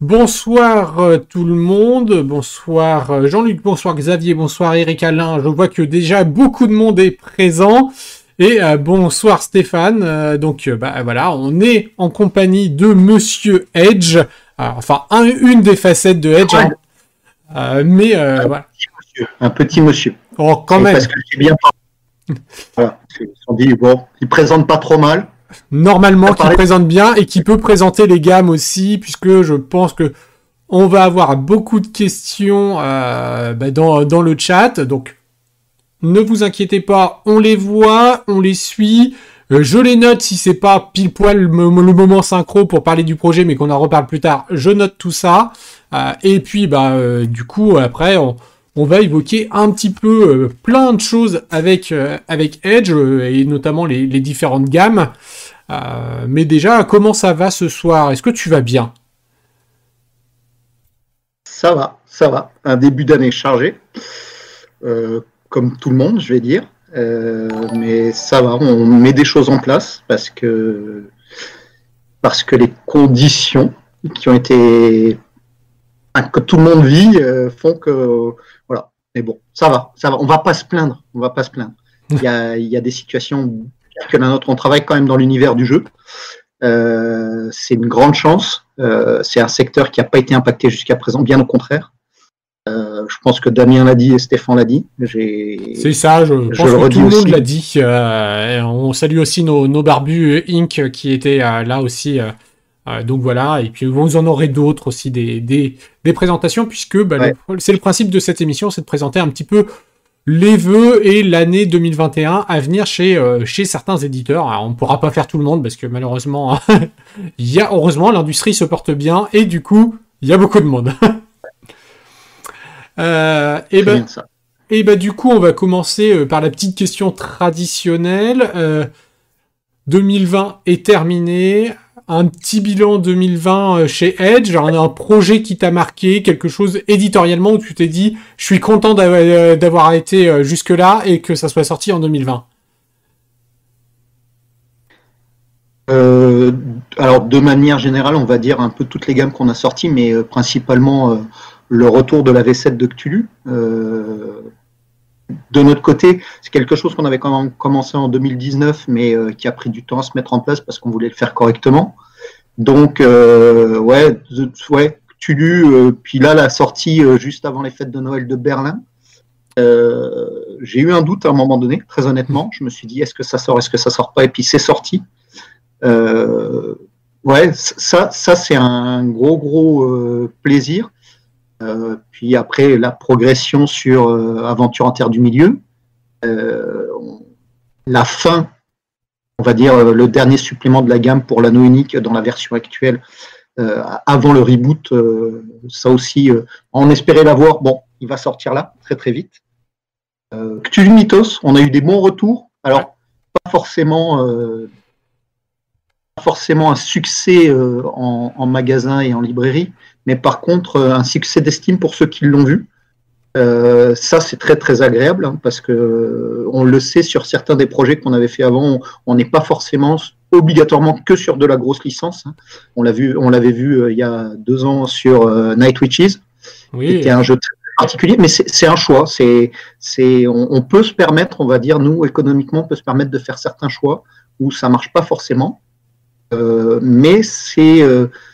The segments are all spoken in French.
Bonsoir euh, tout le monde, bonsoir euh, Jean-Luc, bonsoir Xavier, bonsoir Eric Alain. Je vois que déjà beaucoup de monde est présent. Et euh, bonsoir Stéphane. donc bah voilà, on est en compagnie de Monsieur Edge. enfin, une des facettes de Edge. Hein. mais un voilà. Petit monsieur, un petit monsieur. Oh, quand même. Parce que j'ai bien. voilà. Ils sont dit bon, il présente pas trop mal normalement qui présente bien et qui peut présenter les gammes aussi, puisque je pense que on va avoir beaucoup de questions euh, bah, dans, dans, le chat. Donc, ne vous inquiétez pas, on les voit, on les suit. Euh, je les note si c'est pas pile poil le, moment synchro pour parler du projet, mais qu'on en reparle plus tard. Je note tout ça. Euh, et puis, bah, du coup, après, on, on va évoquer un petit peu plein de choses avec, avec Edge et notamment les, différentes gammes. Euh, mais déjà, comment ça va ce soir? Est-ce que tu vas bien? Ça va, ça va. Un début d'année chargé, euh, comme tout le monde, je vais dire. Euh, mais ça va, on met des choses en place parce que les conditions qui ont été que tout le monde vit font que voilà. Mais bon, ça va, ça va. On va pas se plaindre. On va pas se plaindre. Il y a, il y a des situations que la nôtre. On travaille quand même dans l'univers du jeu. Euh, c'est une grande chance. Euh, c'est un secteur qui n'a pas été impacté jusqu'à présent, bien au contraire. Euh, je pense que Damien l'a dit et Stéphane l'a dit. C'est ça, je, pense que tout le monde l'a dit. on salue aussi nos, barbus Inc. qui étaient là aussi. Donc voilà, et puis vous en aurez d'autres aussi, des, des, présentations, puisque bah, c'est le principe de cette émission, c'est de présenter un petit peu les vœux et l'année 2021 à venir chez, euh, chez certains éditeurs. on ne pourra pas faire tout le monde parce que malheureusement, il y a, heureusement, l'industrie se porte bien et du coup, il y a beaucoup de monde. euh, et ben, et ben, du coup, on va commencer euh, par la petite question traditionnelle. 2020 euh, est terminé un petit bilan 2020 euh, chez Edge, un, projet qui t'a marqué, quelque chose éditorialement où tu t'es dit, je suis content euh, d'avoir été euh, jusque-là et que ça soit sorti en 2020 Alors, de manière générale, on va dire un peu toutes les gammes qu'on a sorties, mais principalement le retour de la V7 de Cthulhu. De notre côté, c'est quelque chose qu'on avait commencé en 2019, mais qui a pris du temps à se mettre en place parce qu'on voulait le faire correctement. Donc, euh, ouais, ouais, Tulu, euh, puis là, la sortie euh, juste avant les fêtes de Noël de Berlin. j'ai eu un doute à un moment donné, très honnêtement. Je me suis dit, est-ce que ça sort, est-ce que ça sort pas? Et puis c'est sorti. ouais, ça, ça c'est un gros, gros plaisir. Puis après, la progression sur Aventure en Terre du Milieu. la fin on va dire, euh, le dernier supplément de la gamme pour l'anneau unique dans la version actuelle euh, avant le reboot. Euh, ça aussi, on espérait l'avoir. Bon, il va sortir là très très vite. Cthulhu Mythos, on a eu des bons retours. Alors, pas forcément, forcément un succès en, magasin et en librairie, mais par contre un succès d'estime pour ceux qui l'ont vu. Euh, ça, c'est très très agréable hein, parce que euh, on le sait sur certains des projets qu'on avait fait avant, on n'est pas forcément obligatoirement que sur de la grosse licence. Hein. On l'a vu, on l'avait vu euh, il y a deux ans sur Night Witches, oui. qui était un jeu très particulier, mais c'est un choix. C'est, c'est, on, peut se permettre, on va dire, nous économiquement, on peut se permettre de faire certains choix où ça marche pas forcément, mais c'est,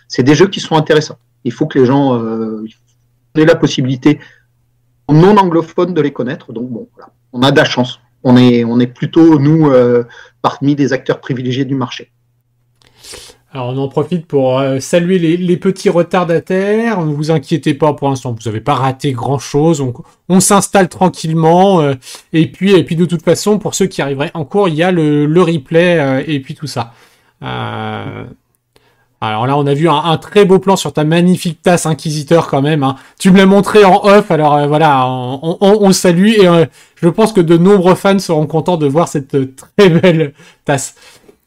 c'est des jeux qui sont intéressants. Il faut que les gens aient la possibilité non anglophones de les connaître. Donc bon, voilà. on a de la chance. On est, plutôt, nous, euh, parmi des acteurs privilégiés du marché. Alors on en profite pour euh, saluer les, petits retardataires. Ne vous inquiétez pas pour l'instant, vous n'avez pas raté grand-chose. On, on s'installe tranquillement. Euh, et, puis, et puis de toute façon, pour ceux qui arriveraient en cours, il y a le, le replay et puis tout ça. Alors là, on a vu un, très beau plan sur ta magnifique tasse inquisiteur quand même. Hein. Tu me l'as montré en off, alors euh, voilà, on, on, salue et euh, je pense que de nombreux fans seront contents de voir cette euh, très belle tasse.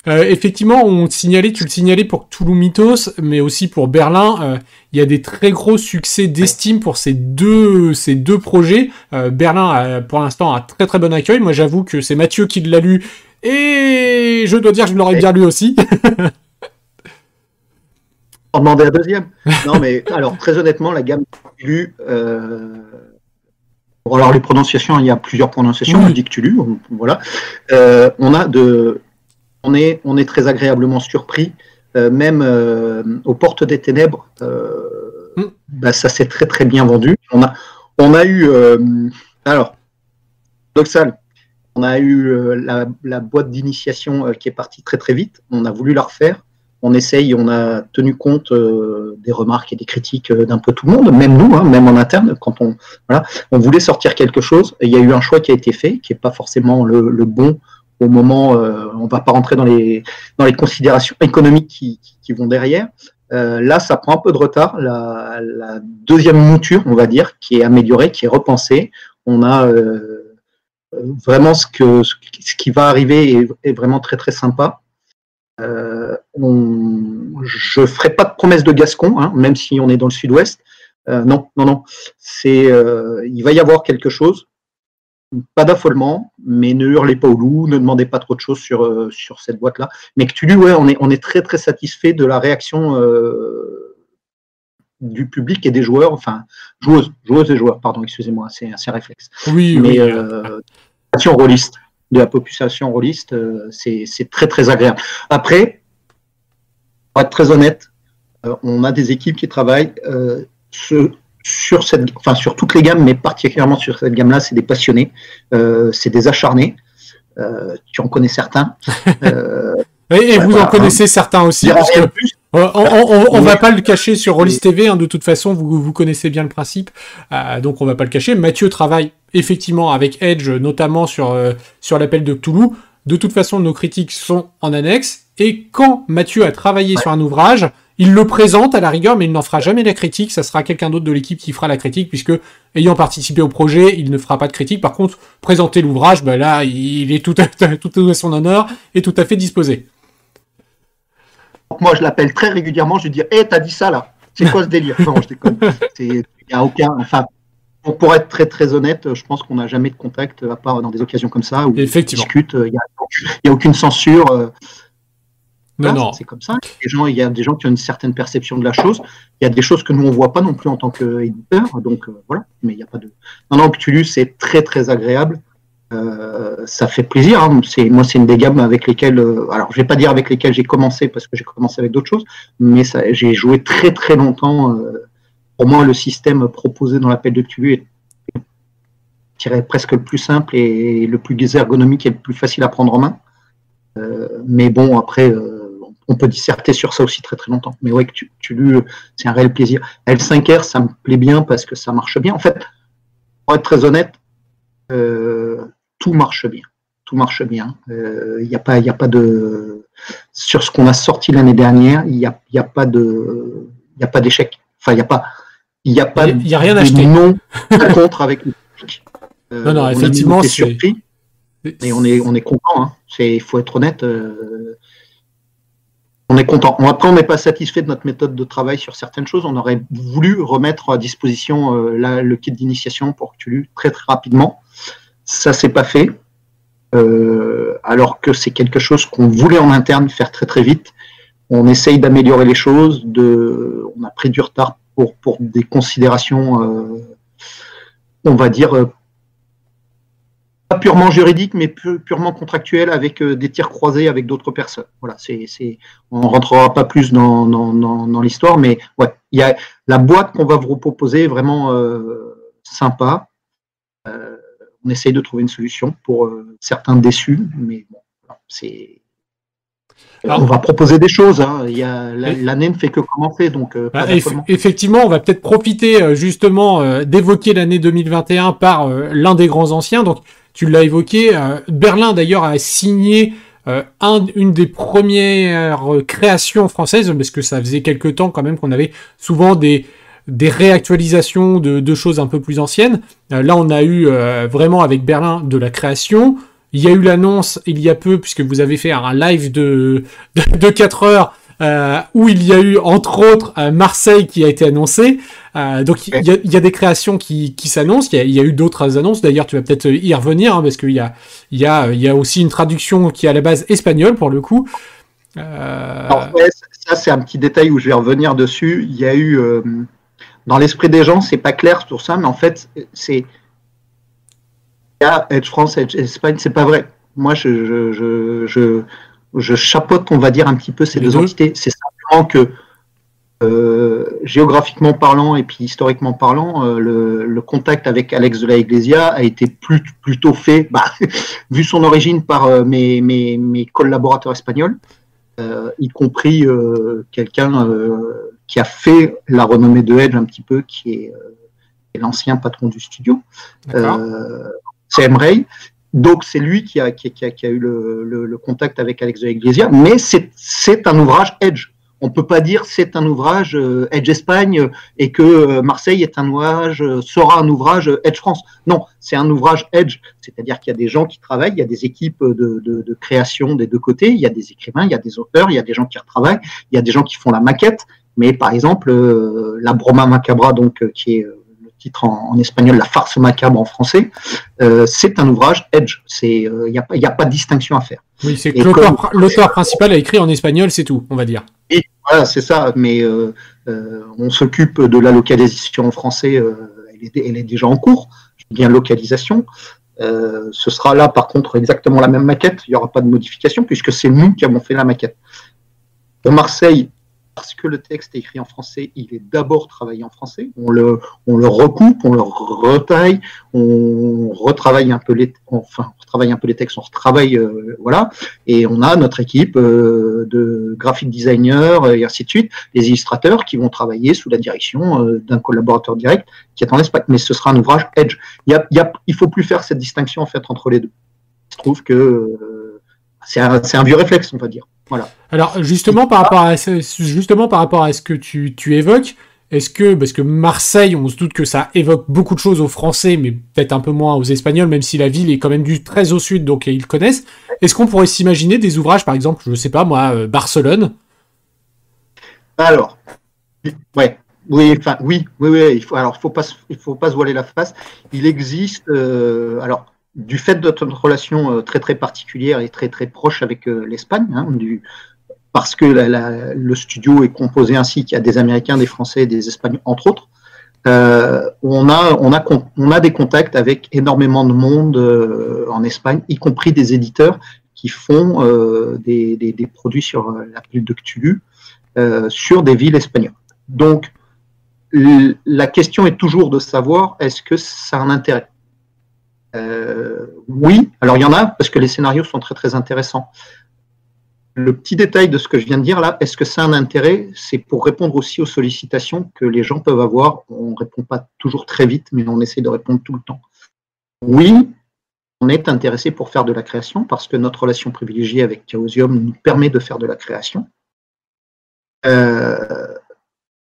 effectivement, on signalait, tu le signalais pour Toulouse Mythos, mais aussi pour Berlin. Il y a des très gros succès d'estime pour ces deux, ces deux projets. Berlin, a, pour l'instant, un très très bon accueil. Moi, j'avoue que c'est Mathieu qui l'a lu et je dois dire que je l'aurais bien lu aussi. En demander un deuxième. non, mais alors très honnêtement, la gamme Cthulhu, euh, alors les prononciations, il y a plusieurs prononciations. On dit Cthulhu, voilà. Euh, on a de, on est, on est très agréablement surpris, euh, même aux portes des ténèbres. Mm. Bah, ça s'est très très bien vendu. On a, on a eu, alors, doxal, on a eu la, la boîte d'initiation qui est partie très très vite. On a voulu la refaire on essaye, on a tenu compte euh, des remarques et des critiques euh, d'un peu tout le monde, même nous, hein, même en interne, quand on, voilà, on voulait sortir quelque chose. il y a eu un choix qui a été fait, qui n'est pas forcément le, bon au moment. Euh, on ne va pas rentrer dans les dans les considérations économiques qui, vont derrière. là, ça prend un peu de retard. La, deuxième mouture, on va dire, qui est améliorée, qui est repensée. On a vraiment ce que ce qui va arriver est, est vraiment très très sympa. Euh, je ne ferai pas de promesse de Gascon, hein, même si on est dans le sud-ouest. Euh, non, non, non. C'est, euh, il va y avoir quelque chose. Pas d'affolement, mais ne hurlez pas au loup, ne demandez pas trop de choses sur, sur cette boîte-là. Mais que tu dis, ouais, on est, on est très très satisfait de la réaction du public et des joueurs, enfin joueuses, joueuses et joueurs, pardon, excusez-moi, c'est un réflexe. Oui, mais oui. rôliste de la population rôliste, euh, c'est très très agréable. Après, pour être très honnête, euh, on a des équipes qui travaillent euh, sur, cette, enfin sur toutes les gammes, mais particulièrement sur cette gamme-là, c'est des passionnés, c'est des acharnés. tu en connais certains. et, vous en connaissez certains aussi. On, on, va pas le cacher sur Rollis TV, hein, de toute façon, vous, vous connaissez bien le principe, donc on va pas le cacher. Mathieu travaille effectivement avec Edge, notamment sur, euh, sur l'appel de Cthulhu. De toute façon, nos critiques sont en annexe. Et quand Mathieu a travaillé sur un ouvrage, il le présente à la rigueur, mais il n'en fera jamais la critique. Ça sera quelqu'un d'autre de l'équipe qui fera la critique, puisque ayant participé au projet, il ne fera pas de critique. Par contre, présenter l'ouvrage, ben là, il est tout à, tout à son honneur et tout à fait disposé. Moi, je l'appelle très régulièrement. Je lui dis, hé, t'as dit ça là C'est quoi ce délire? Non, je déconne. Il n'y a aucun. Enfin, pour, être très très honnête, je pense qu'on n'a jamais de contact à part dans des occasions comme ça où Effectivement. on discute. Il n'y a, aucune censure. Euh. Non, non. C'est comme ça. il y a des gens qui ont une certaine perception de la chose. Il y a des choses que nous on voit pas non plus en tant qu'éditeur. Donc euh, voilà. Mais il n'y a pas de. Non, non. Cthulhu, c'est très très agréable. Euh, ça fait plaisir. Hein. Moi, c'est une des gammes avec lesquelles. alors, je vais pas dire avec lesquelles j'ai commencé parce que j'ai commencé avec d'autres choses, mais j'ai joué très très longtemps pour moi, le système proposé dans l'appel de Cthulhu est presque le plus simple et le plus ergonomique et le plus facile à prendre en main. Euh, mais bon, après, euh, on peut disserter sur ça aussi très très longtemps. Mais ouais, Cthulhu, c'est un réel plaisir. L5R, ça me plaît bien parce que ça marche bien. En fait, pour être très honnête, euh, tout marche bien. Tout marche bien. Il n'y a pas, a pas de sur ce qu'on a sorti l'année dernière, il n'y a, a pas de, il a pas d'échec. Enfin, il n'y a pas il n'y a pas il y a rien à acheter. non contre avec euh, non, non, effectivement, c'est surpris. Mais on est, on est content. Il hein. faut être honnête. Euh, on est content. après, on n'est pas satisfait de notre méthode de travail sur certaines choses. On aurait voulu remettre à disposition euh, le kit d'initiation pour Cthulhu très très rapidement. Ça s'est pas fait. alors que c'est quelque chose qu'on voulait en interne faire très très vite. On essaye d'améliorer les choses. De, on a pris du retard pour, des considérations, euh, on va dire, euh, pas purement juridiques, mais purement contractuelles avec euh, des tirs croisés avec d'autres personnes. Voilà, c'est, on rentrera pas plus dans, dans, l'histoire, mais ouais, il y a la boîte qu'on va vous proposer est vraiment sympa. On essaye de trouver une solution pour certains déçus, mais bon, c'est on va proposer des choses. Hein. L'année ne fait que commencer, donc. Euh, bah, effectivement, on va peut-être profiter euh, justement euh, d'évoquer l'année 2021 par l'un des grands anciens. Donc, tu l'as évoqué. Berlin d'ailleurs a signé une des premières créations françaises, parce que ça faisait quelque temps quand même qu'on avait souvent des des réactualisations de, de, choses un peu plus anciennes. là, on a eu vraiment avec Berlin de la création. Il y a eu l'annonce il y a peu, puisque vous avez fait un live de, de, 4 heures, euh, où il y a eu entre autres euh, Marseille qui a été annoncé. Euh, donc il y, a, des créations qui, qui s'annoncent. Il, y a eu d'autres annonces. D'ailleurs, tu vas peut-être y revenir hein, parce qu'il y a, y a, y a aussi une traduction qui est à la base espagnole pour le coup. Alors, ça, c'est un petit détail où je vais revenir dessus. Il y a eu, euh, dans l'esprit des gens, c'est pas clair sur ça, mais en fait, c'est. Edge France, Edge Espagne, c'est pas vrai. Moi, je, je, je, je, chapeaute, on va dire, un petit peu ces deux, entités. C'est simplement que, euh, géographiquement parlant et puis historiquement parlant, euh, le, contact avec Alex de la Iglesia a été plus, plutôt fait, bah, vu son origine, par mes, mes, mes collaborateurs espagnols. Euh, y compris euh, quelqu'un euh, qui a fait la renommée de Edge un petit peu, qui est, l'ancien patron du studio. c'est Emray. Donc c'est lui qui a, qui, a, eu le, contact avec Alex de Iglesia, mais c'est un ouvrage Edge on peut pas dire c'est un ouvrage euh, Edge Espagne et que euh, Marseille est un ouvrage euh, sera un ouvrage Edge France. Non, c'est un ouvrage Edge, c'est-à-dire qu'il y a des gens qui travaillent, il y a des équipes de, de, création des deux côtés, il y a des écrivains, il y a des auteurs, il y a des gens qui retravaillent, il y a des gens qui font la maquette. Mais par exemple, la Broma Macabra, donc qui est le titre en, espagnol, la farce macabre en français, c'est un ouvrage Edge. C'est il n'y a, a, pas de distinction à faire. Oui, c'est que l'auteur principal a écrit en espagnol, c'est tout, on va dire. Et voilà, c'est ça. Mais euh, euh, on s'occupe de la localisation en français. Euh, elle, est, déjà en cours. Bien localisation. ce sera là, par contre, exactement la même maquette. Il n'y aura pas de modification puisque c'est nous qui avons fait la maquette. Pour Marseille, parce que le texte est écrit en français, il est d'abord travaillé en français. On le, recoupe, on le retaille, on retravaille un peu les, enfin, on retravaille un peu les textes, on retravaille, euh, voilà. Et on a notre équipe euh, de graphic designers et ainsi de suite, des illustrateurs qui vont travailler sous la direction euh, d'un collaborateur direct qui est en Espagne. Mais ce sera un ouvrage Edge. Il y faut plus faire cette distinction en fait entre les deux. Je trouve que c'est un vieux réflexe, on va dire. Voilà. Alors justement par rapport à justement par rapport à ce que tu, tu évoques, est-ce que parce que Marseille, on se doute que ça évoque beaucoup de choses aux Français, mais peut-être un peu moins aux Espagnols, même si la ville est quand même du très au sud, donc ils connaissent. Est-ce qu'on pourrait s'imaginer des ouvrages, par exemple, je sais pas moi, euh, Barcelone? Alors, ouais. Oui, enfin, oui, oui, oui. Il faut, alors, il faut pas, il faut pas se voiler la face. Il existe, euh, alors, du fait de notre relation euh, très très particulière et très très proche avec euh, l'Espagne, hein, parce que le studio est composé ainsi qu'il y a des Américains, des Français, des Espagnols, entre autres. Euh, on, a, des contacts avec énormément de monde en Espagne, y compris des éditeurs qui font des, produits sur la ville de Cthulhu, sur des villes espagnoles. Donc, la question est toujours de savoir est-ce que ça a un intérêt? Oui, alors il y en a parce que les scénarios sont très très intéressants. Le petit détail de ce que je viens de dire là, est-ce que a un intérêt? C'est pour répondre aussi aux sollicitations que les gens peuvent avoir. On ne répond pas toujours très vite, mais on essaie de répondre tout le temps. Oui, on est intéressé pour faire de la création parce que notre relation privilégiée avec Chaosium nous permet de faire de la création. Euh,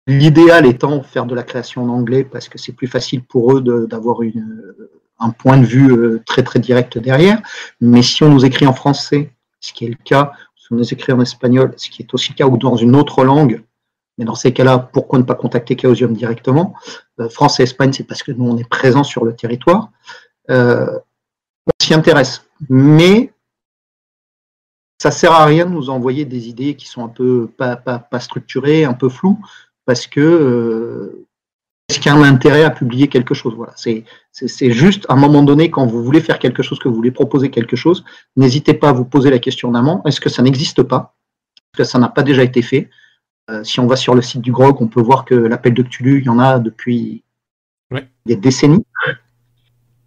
l'idéal étant faire de la création en anglais parce que c'est plus facile pour eux d'avoir une, un point de vue euh, très très direct derrière. Mais si on nous écrit en français, ce qui est le cas, si on nous écrit en espagnol, ce qui est aussi le cas, ou dans une autre langue, mais dans ces cas-là, pourquoi ne pas contacter Chaosium directement? Euh, France et Espagne, c'est parce que nous, on est présent sur le territoire. Euh, on s'y intéresse. Mais ça sert à rien de nous envoyer des idées qui sont un peu pas, pas, pas structurées, un peu floues, parce que est-ce qu'il y a un intérêt à publier quelque chose Voilà, c'est juste à un moment donné, quand vous voulez faire quelque chose, que vous voulez proposer quelque chose, n'hésitez pas à vous poser la question en amont. Est-ce que ça n'existe pas? Est-ce que ça n'a pas déjà été fait? Euh, Si on va sur le site du GROG, on peut voir que l'appel de Cthulhu, il y en a depuis des décennies.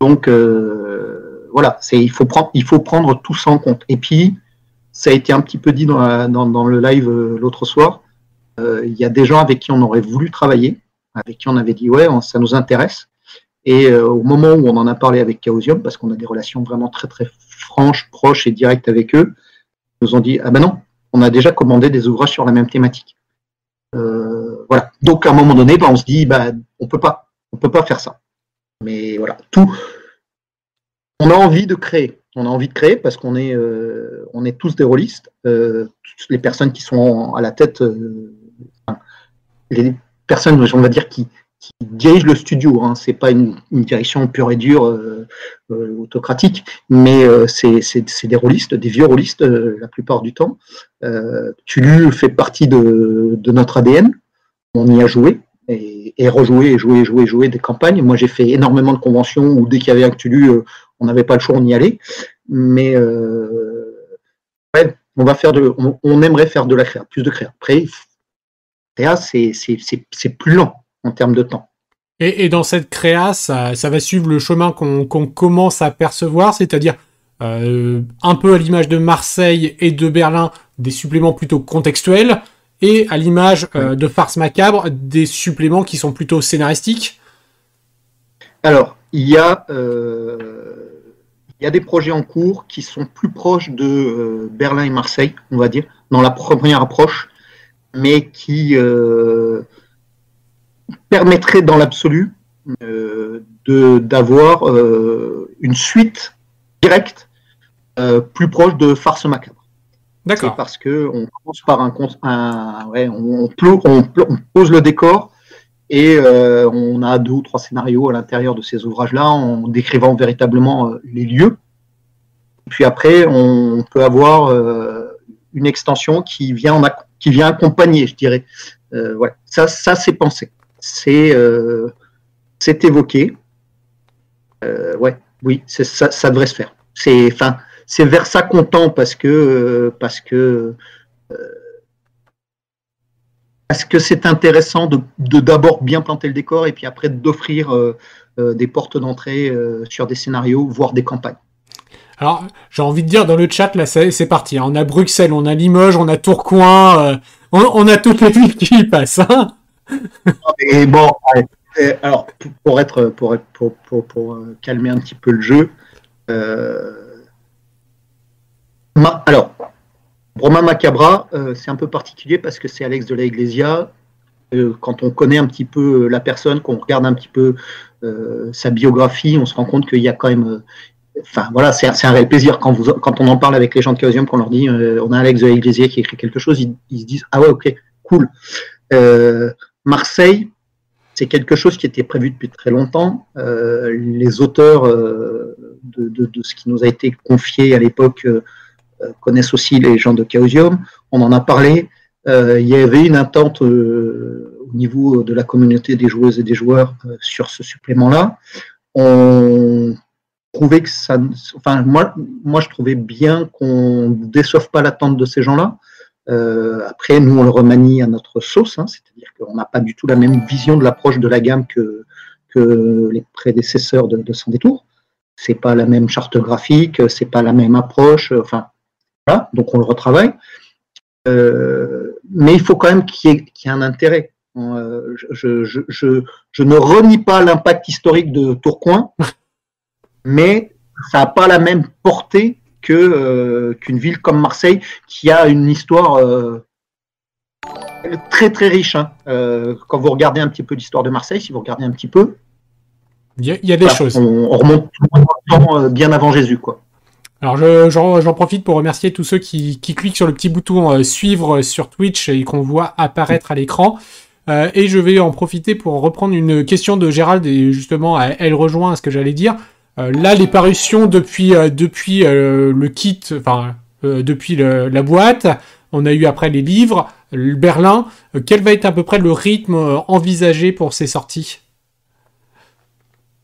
Donc euh, voilà, il faut, prendre, il faut prendre tout ça en compte. Et puis, ça a été un petit peu dit dans, dans le live euh, l'autre soir, il y a des gens avec qui on aurait voulu travailler avec qui on avait dit ouais, ça nous intéresse. Et euh, au moment où on en a parlé avec Chaosium, parce qu'on a des relations vraiment très très franches, proches et directes avec eux, ils nous ont dit ah ben non, on a déjà commandé des ouvrages sur la même thématique. Euh, voilà. Donc à un moment donné, ben, on se dit bah on peut pas, on peut pas faire ça. Mais voilà, tout. On a envie de créer. On a envie de créer parce qu'on est, euh, on est tous des rôlistes. toutes les personnes qui sont à la tête, les, personnes, on va dire, qui, dirige le studio. Hein. C'est pas une, direction pure et dure euh, euh, autocratique, mais c'est des rôlistes, des vieux rôlistes la plupart du temps. Tulu fait partie de, notre ADN. On y a joué et, et rejoué, et joué, joué, joué des campagnes. Moi, j'ai fait énormément de conventions où dès qu'il y avait un Tulu, on n'avait pas le choix, on y allait. Mais on va faire de, on, aimerait faire de la créa, plus de créa. Créa, c'est plus lent en termes de temps. Et, dans cette créa, ça, va suivre le chemin qu'on commence à percevoir, c'est-à-dire euh, un peu à l'image de Marseille et de Berlin, des suppléments plutôt contextuels, et à l'image euh, de Farce Macabre, des suppléments qui sont plutôt scénaristiques. Alors, il y a euh, il y a des projets en cours qui sont plus proches de Berlin et Marseille, on va dire, dans la première approche, mais qui euh, permettraient dans l'absolu euh, d'avoir une suite directe plus proche de Farce Macabre. D'accord. Parce que on commence par un, un ouais, on, on, pose le décor et euh, on a deux ou trois scénarios à l'intérieur de ces ouvrages-là en décrivant véritablement euh, les lieux. Puis après, on peut avoir euh, une extension qui vient, qui vient accompagner, je dirais. voilà. Ça, ça c'est pensé. C'est évoqué. ouais, oui, ça, ça devrait se faire. C'est vers ça qu'on tend parce que, parce que c'est intéressant de d'abord bien planter le décor et puis après d'offrir euh, euh, des portes d'entrée euh, sur des scénarios, voire des campagnes Alors, j'ai envie de dire dans le chat, là, c'est parti. Hein. On a Bruxelles, on a Limoges, on a Tourcoing, on, a toutes les villes qui y passent. Et bon, alors, pour, être, pour, pour, pour, calmer un petit peu le jeu, alors, Romain Macabra, euh, c'est un peu particulier parce que c'est Alex de la Iglesia. Euh, quand on connaît un petit peu euh, la personne, qu'on regarde un petit peu sa biographie, on se rend compte qu'il y a quand même. Enfin voilà, c'est un réel plaisir quand, vous, quand on en parle avec les gens de Chaosium, qu'on leur dit on a Alex de la Iglesia qui écrit quelque chose, ils, se disent ah ouais ok cool. Marseille, c'est quelque chose qui était prévu depuis très longtemps. les auteurs de, ce qui nous a été confié à l'époque euh, connaissent aussi les gens de Chaosium. On en a parlé. Euh, il y avait une attente euh, au niveau de la communauté des joueuses et des joueurs sur ce supplément-là. Trouvait que ça. Enfin, moi, moi je trouvais bien qu'on ne déçoive pas l'attente de ces gens-là. après, nous, on le remanie à notre sauce, hein, c'est-à-dire qu'on n'a pas du tout la même vision de l'approche de la gamme que, que les prédécesseurs de, de Sans Détour. C'est pas la même charte graphique, c'est pas la même approche. Enfin, donc on le retravaille. Euh, mais il faut quand même qu'il y, ait un intérêt. Euh, je, ne renie pas l'impact historique de Tourcoing, mais ça n'a pas la même portée que euh, qu'une ville comme Marseille qui a une histoire très très riche. Hein. quand vous regardez un petit peu l'histoire de Marseille, si vous regardez un petit peu, il y, a des choses. On, remonte bien avant Jésus, quoi. Alors j'en profite pour remercier tous ceux qui, cliquent sur le petit bouton euh, suivre sur Twitch et qu'on voit apparaître à l'écran. Euh, et je vais en profiter pour reprendre une question de Gérald et justement elle rejoint ce que j'allais dire. Euh, là les parutions depuis depuis le kit, enfin depuis la boîte, on a eu après les livres, le Berlin. quel va être à peu près le rythme envisagé pour ces sorties?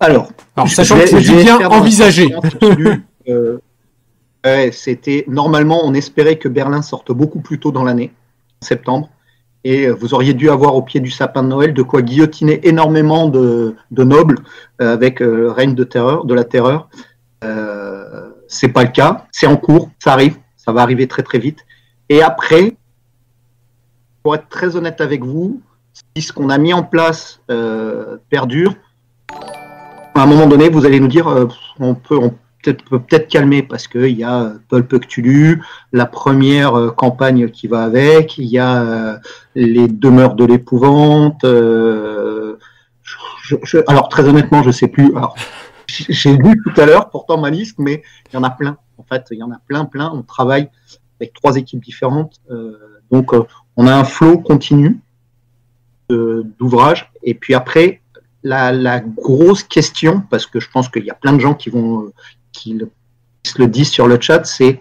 Alors, sachant que c'est bien envisagé. c'était normalement, on espérait que Berlin sorte beaucoup plus tôt dans l'année, en septembre, et euh, vous auriez dû avoir au pied du sapin de Noël de quoi guillotiner énormément de, nobles euh, avec euh, le règne de terreur, de la terreur. Euh, c'est pas le cas, c'est en cours, ça arrive, ça va arriver très très vite. Et après, pour être très honnête avec vous, si ce qu'on a mis en place perdure, à un moment donné, vous allez nous dire, on peut, peut peut-être calmer parce qu'il y a Pulp Cthulhu, la première euh, campagne qui va avec, il y a euh, les demeures de l'épouvante. Euh, alors très honnêtement, je sais plus. j'ai lu tout à l'heure pourtant ma liste, mais il y en a plein. En fait, il y en a plein, plein. On travaille avec trois équipes différentes, donc on a un flot continu d'ouvrages. Et puis après, la, grosse question, parce que je pense qu'il y a plein de gens qui vont qui le, le disent sur le chat, c'est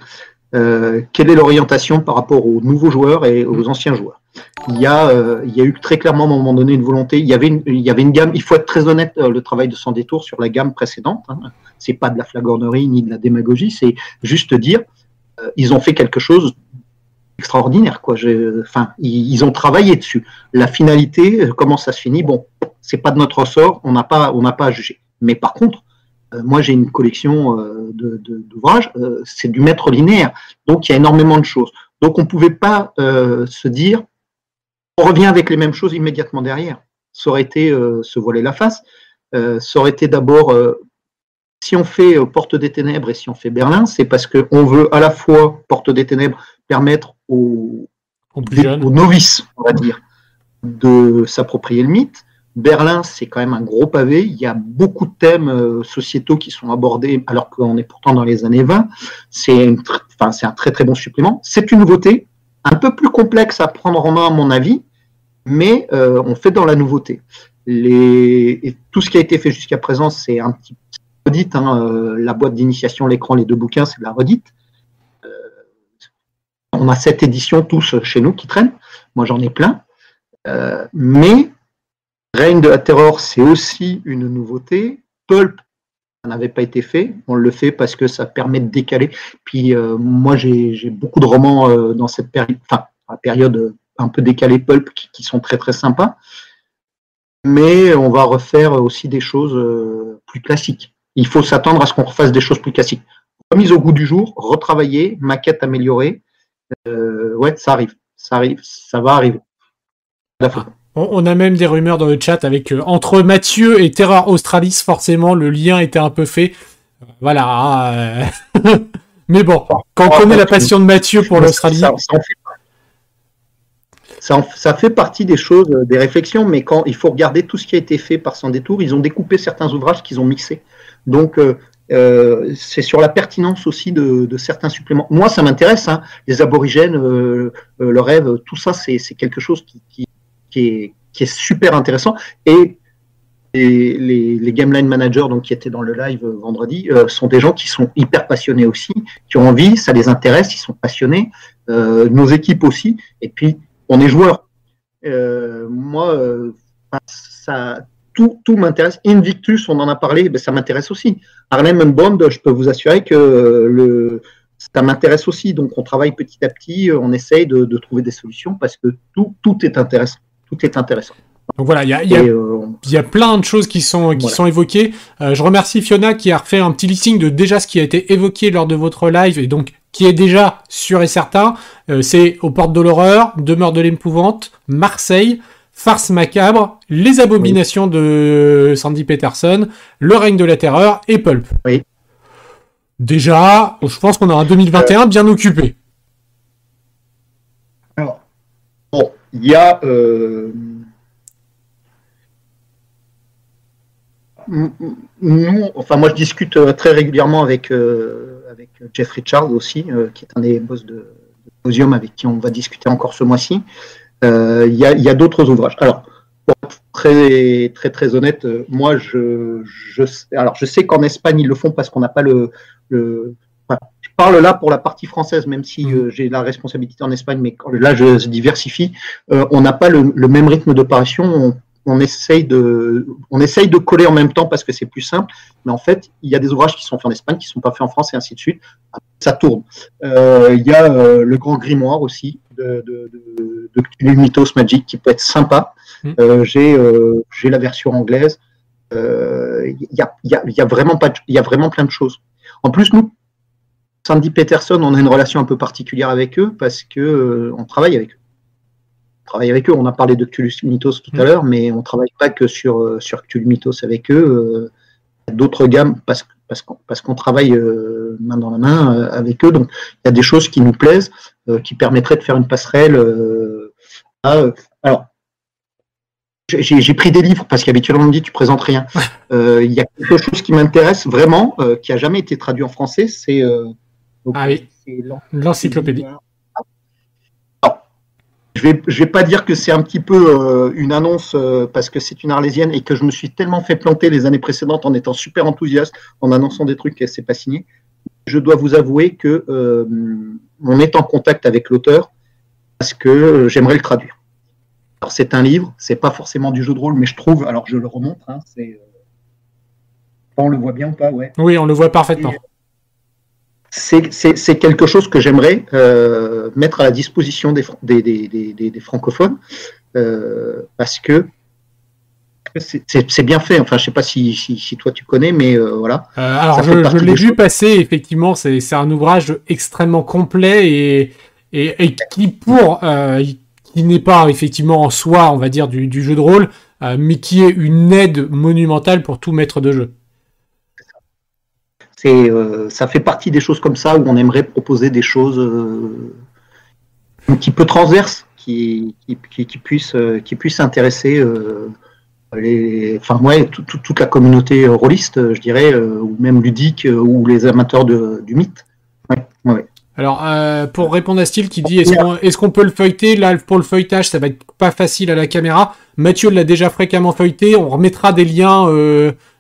euh, quelle est l'orientation par rapport aux nouveaux joueurs et aux mm. anciens joueurs? Il y, a, euh, il y a eu très clairement à un moment donné une volonté. Il y avait une, il y avait une gamme. Il faut être très honnête. Euh, le travail de Sans détour sur la gamme précédente, hein, c'est pas de la flagornerie ni de la démagogie. C'est juste dire ils ont fait quelque chose extraordinaire. Quoi. enfin, ils, ont travaillé dessus. La finalité, comment ça se finit? Bon, c'est pas de notre ressort. On n'a pas, on n'a pas à juger. Mais par contre, euh, moi, j'ai une collection euh, d'ouvrages, euh, c'est du maître linéaire. Donc, il y a énormément de choses. Donc, on ne pouvait pas se dire, on revient avec les mêmes choses immédiatement derrière. Ça aurait été se voiler la face. ça aurait été d'abord, si on fait Porte des Ténèbres et si on fait Berlin, c'est parce qu'on veut à la fois Porte des Ténèbres permettre aux, aux novices, on va dire, de s'approprier le mythe, Berlin, c'est quand même un gros pavé. Il y a beaucoup de thèmes euh, sociétaux qui sont abordés alors qu'on est pourtant dans les années 20. C'est un très très bon supplément. C'est une nouveauté, un peu plus complexe à prendre en main à mon avis, mais euh, on fait dans la nouveauté. Tout ce qui a été fait jusqu'à présent, c'est un petit redite. Hein, euh, la boîte d'initiation, l'écran, les deux bouquins, c'est de la redite. on a cette édition tous chez nous qui traînent. Moi, j'en ai plein. mais Règne de la terreur, c'est aussi une nouveauté. Pulp, ça n'avait pas été fait. On le fait parce que ça permet de décaler. Puis euh, moi, j'ai beaucoup de romans euh, dans cette période, enfin, la période euh, un peu décalée Pulp qui, sont très très sympas. Mais on va refaire aussi des choses plus classiques. Il faut s'attendre à ce qu'on refasse des choses plus classiques. Remise au goût du jour, retravailler, maquette améliorée. ouais, ça arrive. Ça arrive. Ça va arriver. On, a même des rumeurs dans le chat avec euh, entre Mathieu et Terror Australis, forcément, le lien était un peu fait. Voilà. Hein, euh. Mais bon, quand on connaît la passion de Mathieu pour l'Australie. Ça, fait partie des choses, euh, des réflexions, mais quand il faut regarder tout ce qui a été fait par Sans Détour, ils ont découpé certains ouvrages qu'ils ont mixés. Donc, c'est sur la pertinence aussi de, certains suppléments. Moi, ça m'intéresse, hein. les aborigènes, le rêve, tout ça, c'est quelque chose qui, qui est, super intéressant. Et les, les, game line managers donc, qui étaient dans le live euh, vendredi euh, sont des gens qui sont hyper passionnés aussi, qui ont envie, ça les intéresse, ils sont passionnés. Euh, nos équipes aussi. Et puis, on est joueurs. moi, ça, tout, tout m'intéresse. Invictus, on en a parlé, ben, ça m'intéresse aussi. Harlem Bond, je peux vous assurer que le, ça m'intéresse aussi. Donc, on travaille petit à petit, on essaye de, de trouver des solutions parce que tout, tout est intéressant tout est intéressant. Donc voilà, il y a, y, euh, y a, plein de choses qui sont, qui sont évoquées. Euh, je remercie Fiona qui a refait un petit listing de déjà ce qui a été évoqué lors de votre live et donc qui est déjà sûr et certain. Euh, c'est Aux portes de l'horreur, Demeure de l'épouvante, Marseille, Farce macabre, Les abominations de Sandy Peterson, Le règne de la terreur et Pulp. Oui. Déjà, je pense qu'on a un 2021 bien occupé. Il y a euh, nous, enfin moi je discute euh, très régulièrement avec, euh, avec Jeff Richard aussi, qui est un des boss de, de avec qui on va discuter encore ce mois-ci. Il y a, d'autres ouvrages. Alors, pour être très très très honnête, moi je, je alors je sais qu'en Espagne ils le font parce qu'on n'a pas le, le parle là pour la partie française, même si mmh. euh, j'ai la responsabilité en Espagne, mais là je, diversifie. Euh, on n'a pas le, même rythme d'opération. On, essaye de, on essaye de coller en même temps parce que c'est plus simple. Mais en fait, il y a des ouvrages qui sont faits en Espagne, qui ne sont pas faits en France et ainsi de suite. Ça tourne. Euh, il y a le grand grimoire aussi de, de, de, Mythos Magic qui peut être sympa. Mmh. j'ai, la version anglaise. Il y a, y, a, y, a, vraiment pas, y a vraiment plein de choses. En plus, nous, Sandy Peterson, on a une relation un peu particulière avec eux parce que euh, on travaille avec eux. On travaille avec eux. On a parlé de Cthulhu Mythos tout à mm. l'heure, mais on travaille pas que sur euh, sur Cthulhu Mythos avec eux. Euh, d'autres gammes parce parce qu'on parce qu'on travaille main dans la main avec eux. Donc il y a des choses qui nous plaisent, qui permettraient de faire une passerelle. alors j'ai pris des livres parce qu'habituellement on me dit tu présentes rien. Il y a quelque chose qui m'intéresse vraiment, qui a jamais été traduit en français, c'est ah oui, l'encyclopédie. je vais, je vais pas dire que c'est un petit peu euh, une annonce euh, parce que c'est une arlésienne et que je me suis tellement fait planter les années précédentes en étant super enthousiaste, en annonçant des trucs et c'est pas signé. Je dois vous avouer que euh, on est en contact avec l'auteur parce que j'aimerais le traduire. Alors c'est un livre, c'est pas forcément du jeu de rôle, mais je trouve, alors je le remonte, hein, c'est, on le voit bien ou pas, ouais. Oui, on le voit parfaitement c'est quelque chose que j'aimerais euh, mettre à la disposition des, des, des, des francophones euh, parce que c'est bien fait. Enfin, je sais pas si, si, toi tu connais, mais euh, voilà. alors, je, je l'ai vu passer. Effectivement, c'est un ouvrage extrêmement complet et, et, et qui pour qui n'est pas effectivement en soi, on va dire, du, du jeu de rôle, mais qui est une aide monumentale pour tout maître de jeu. Euh, ça fait partie des choses comme ça où on aimerait proposer des choses euh, un petit peu transverses qui, qui, qui, puissent, euh, qui puissent intéresser les, enfin, ouais, toute la communauté rôliste, je dirais, ou même ludique, ou les amateurs de, du mythe. Alors, pour répondre à Style qui dit est-ce qu'on peut le feuilleter? Là, pour le feuilletage, ça va être pas facile à la caméra. Mathieu l'a déjà fréquemment feuilleté. On remettra des liens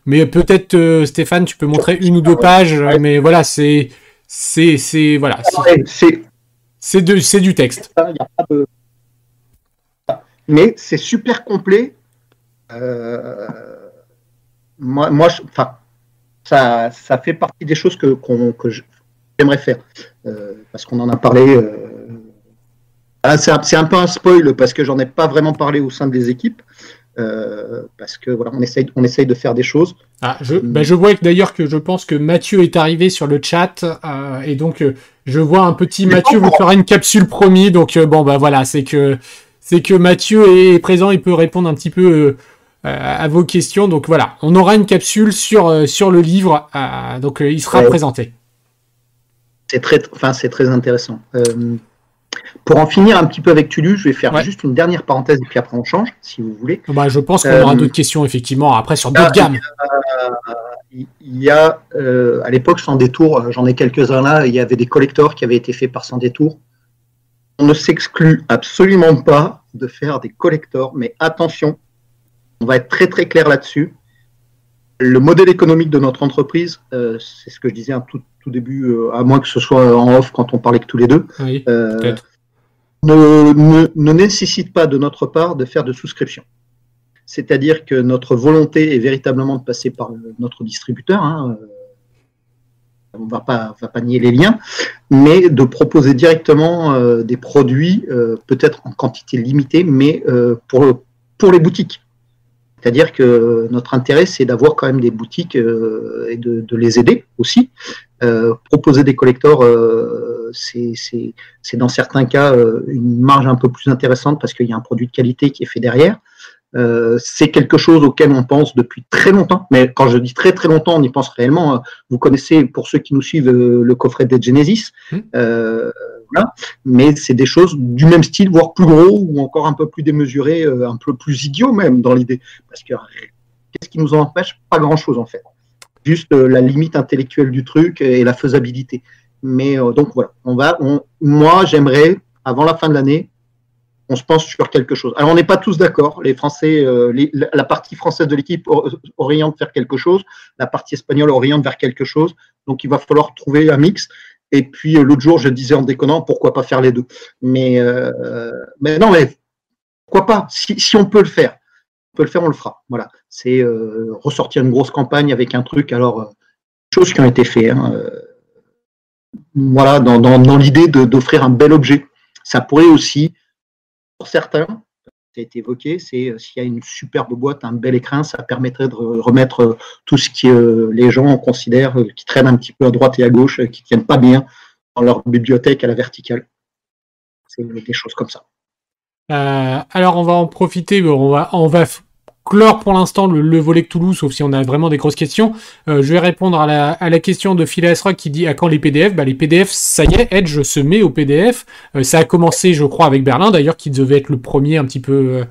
mais peut-être, euh, Stéphane, tu peux montrer une ou deux pages. Mais voilà, c'est. C'est. C'est. Voilà. C'est du texte. Mais c'est super complet. Euh, moi, moi enfin, ça, ça fait partie des choses que, que j'aimerais faire. Euh, parce qu'on en a parlé. Ah, c'est un, un, peu un spoil parce que j'en ai pas vraiment parlé au sein des équipes. Euh, parce que voilà, on essaye, on essaye de faire des choses. Ah, je, bah, je vois d'ailleurs que je pense que Mathieu est arrivé sur le chat euh, et donc euh, je vois un petit Mathieu vous fera une capsule promis. Donc bon bah voilà, c'est que c'est que Mathieu est présent, il peut répondre un petit peu à vos questions. Donc voilà, on aura une capsule sur sur le livre, donc il sera présenté. C'est très, enfin c'est très intéressant. Pour en finir un petit peu avec Tulu, je vais faire juste une dernière parenthèse et puis après on change, si vous voulez. Bah, je pense qu'on aura euh, d'autres questions, effectivement, après sur d'autres gammes. Il y a, euh, à l'époque, sans détour, j'en ai quelques-uns là, il y avait des collecteurs qui avaient été faits par sans détour. On ne s'exclut absolument pas de faire des collecteurs, mais attention, on va être très très clair là-dessus. Le modèle économique de notre entreprise, euh, c'est ce que je disais un tout, tout début, à moins que ce soit en off quand on parlait que tous les deux, oui, ne, ne, nécessite pas de notre part de faire de souscription. C'est-à-dire que notre volonté est véritablement de passer par notre distributeur. Hein, euh, on ne va pas, va pas nier les liens, mais de proposer directement euh, des produits, euh, peut-être en quantité limitée, mais pour, pour les boutiques. C'est-à-dire que notre intérêt, c'est d'avoir quand même des boutiques et de, de, les aider aussi. proposer des collecteurs c'est dans certains cas euh, une marge un peu plus intéressante parce qu'il y a un produit de qualité qui est fait derrière. Euh, c'est quelque chose auquel on pense depuis très longtemps, mais quand je dis très très longtemps, on y pense réellement. Vous connaissez, pour ceux qui nous suivent, euh, le coffret de Genesis, mmh. Mais c'est des choses du même style, voire plus gros ou encore un peu plus démesuré, un peu plus idiot même dans l'idée. Parce que qu'est-ce qui nous en empêche? Pas grand-chose en fait. Juste la limite intellectuelle du truc et la faisabilité. Mais euh, donc voilà, on va, moi j'aimerais, avant la fin de l'année, on se pense sur quelque chose. Alors on n'est pas tous d'accord. Les Français, euh, la partie française de l'équipe oriente vers quelque chose, la partie espagnole oriente vers quelque chose. Donc il va falloir trouver un mix. Et puis euh, l'autre jour, je disais en déconnant, pourquoi pas faire les deux. Mais, mais non, mais pourquoi pas? Si, si, on peut le faire, on peut le faire, on le fera. Voilà, c'est ressortir une grosse campagne avec un truc. Alors, choses qui ont été faites. Hein, voilà, dans, dans, l'idée d'offrir un bel objet. Ça pourrait aussi, pour certains, ça a été évoqué, c'est euh, s'il y a une superbe boîte, un bel écrin, ça permettrait de remettre euh, tout ce que euh, les gens considèrent qui traînent un petit peu à droite et à gauche, qui ne tiennent pas bien dans leur bibliothèque à la verticale. C'est des choses comme ça. alors on va en profiter, on va, on va clore pour l'instant le, volet Toulouse, sauf si on a vraiment des grosses questions. Euh, je vais répondre à la, question de Phileas Rock qui dit à quand les PDF bah, Les PDF, ça y est, Edge se met au PDF. Euh, ça a commencé, je crois, avec Berlin, d'ailleurs, qui devait être le premier un petit peu. Euh,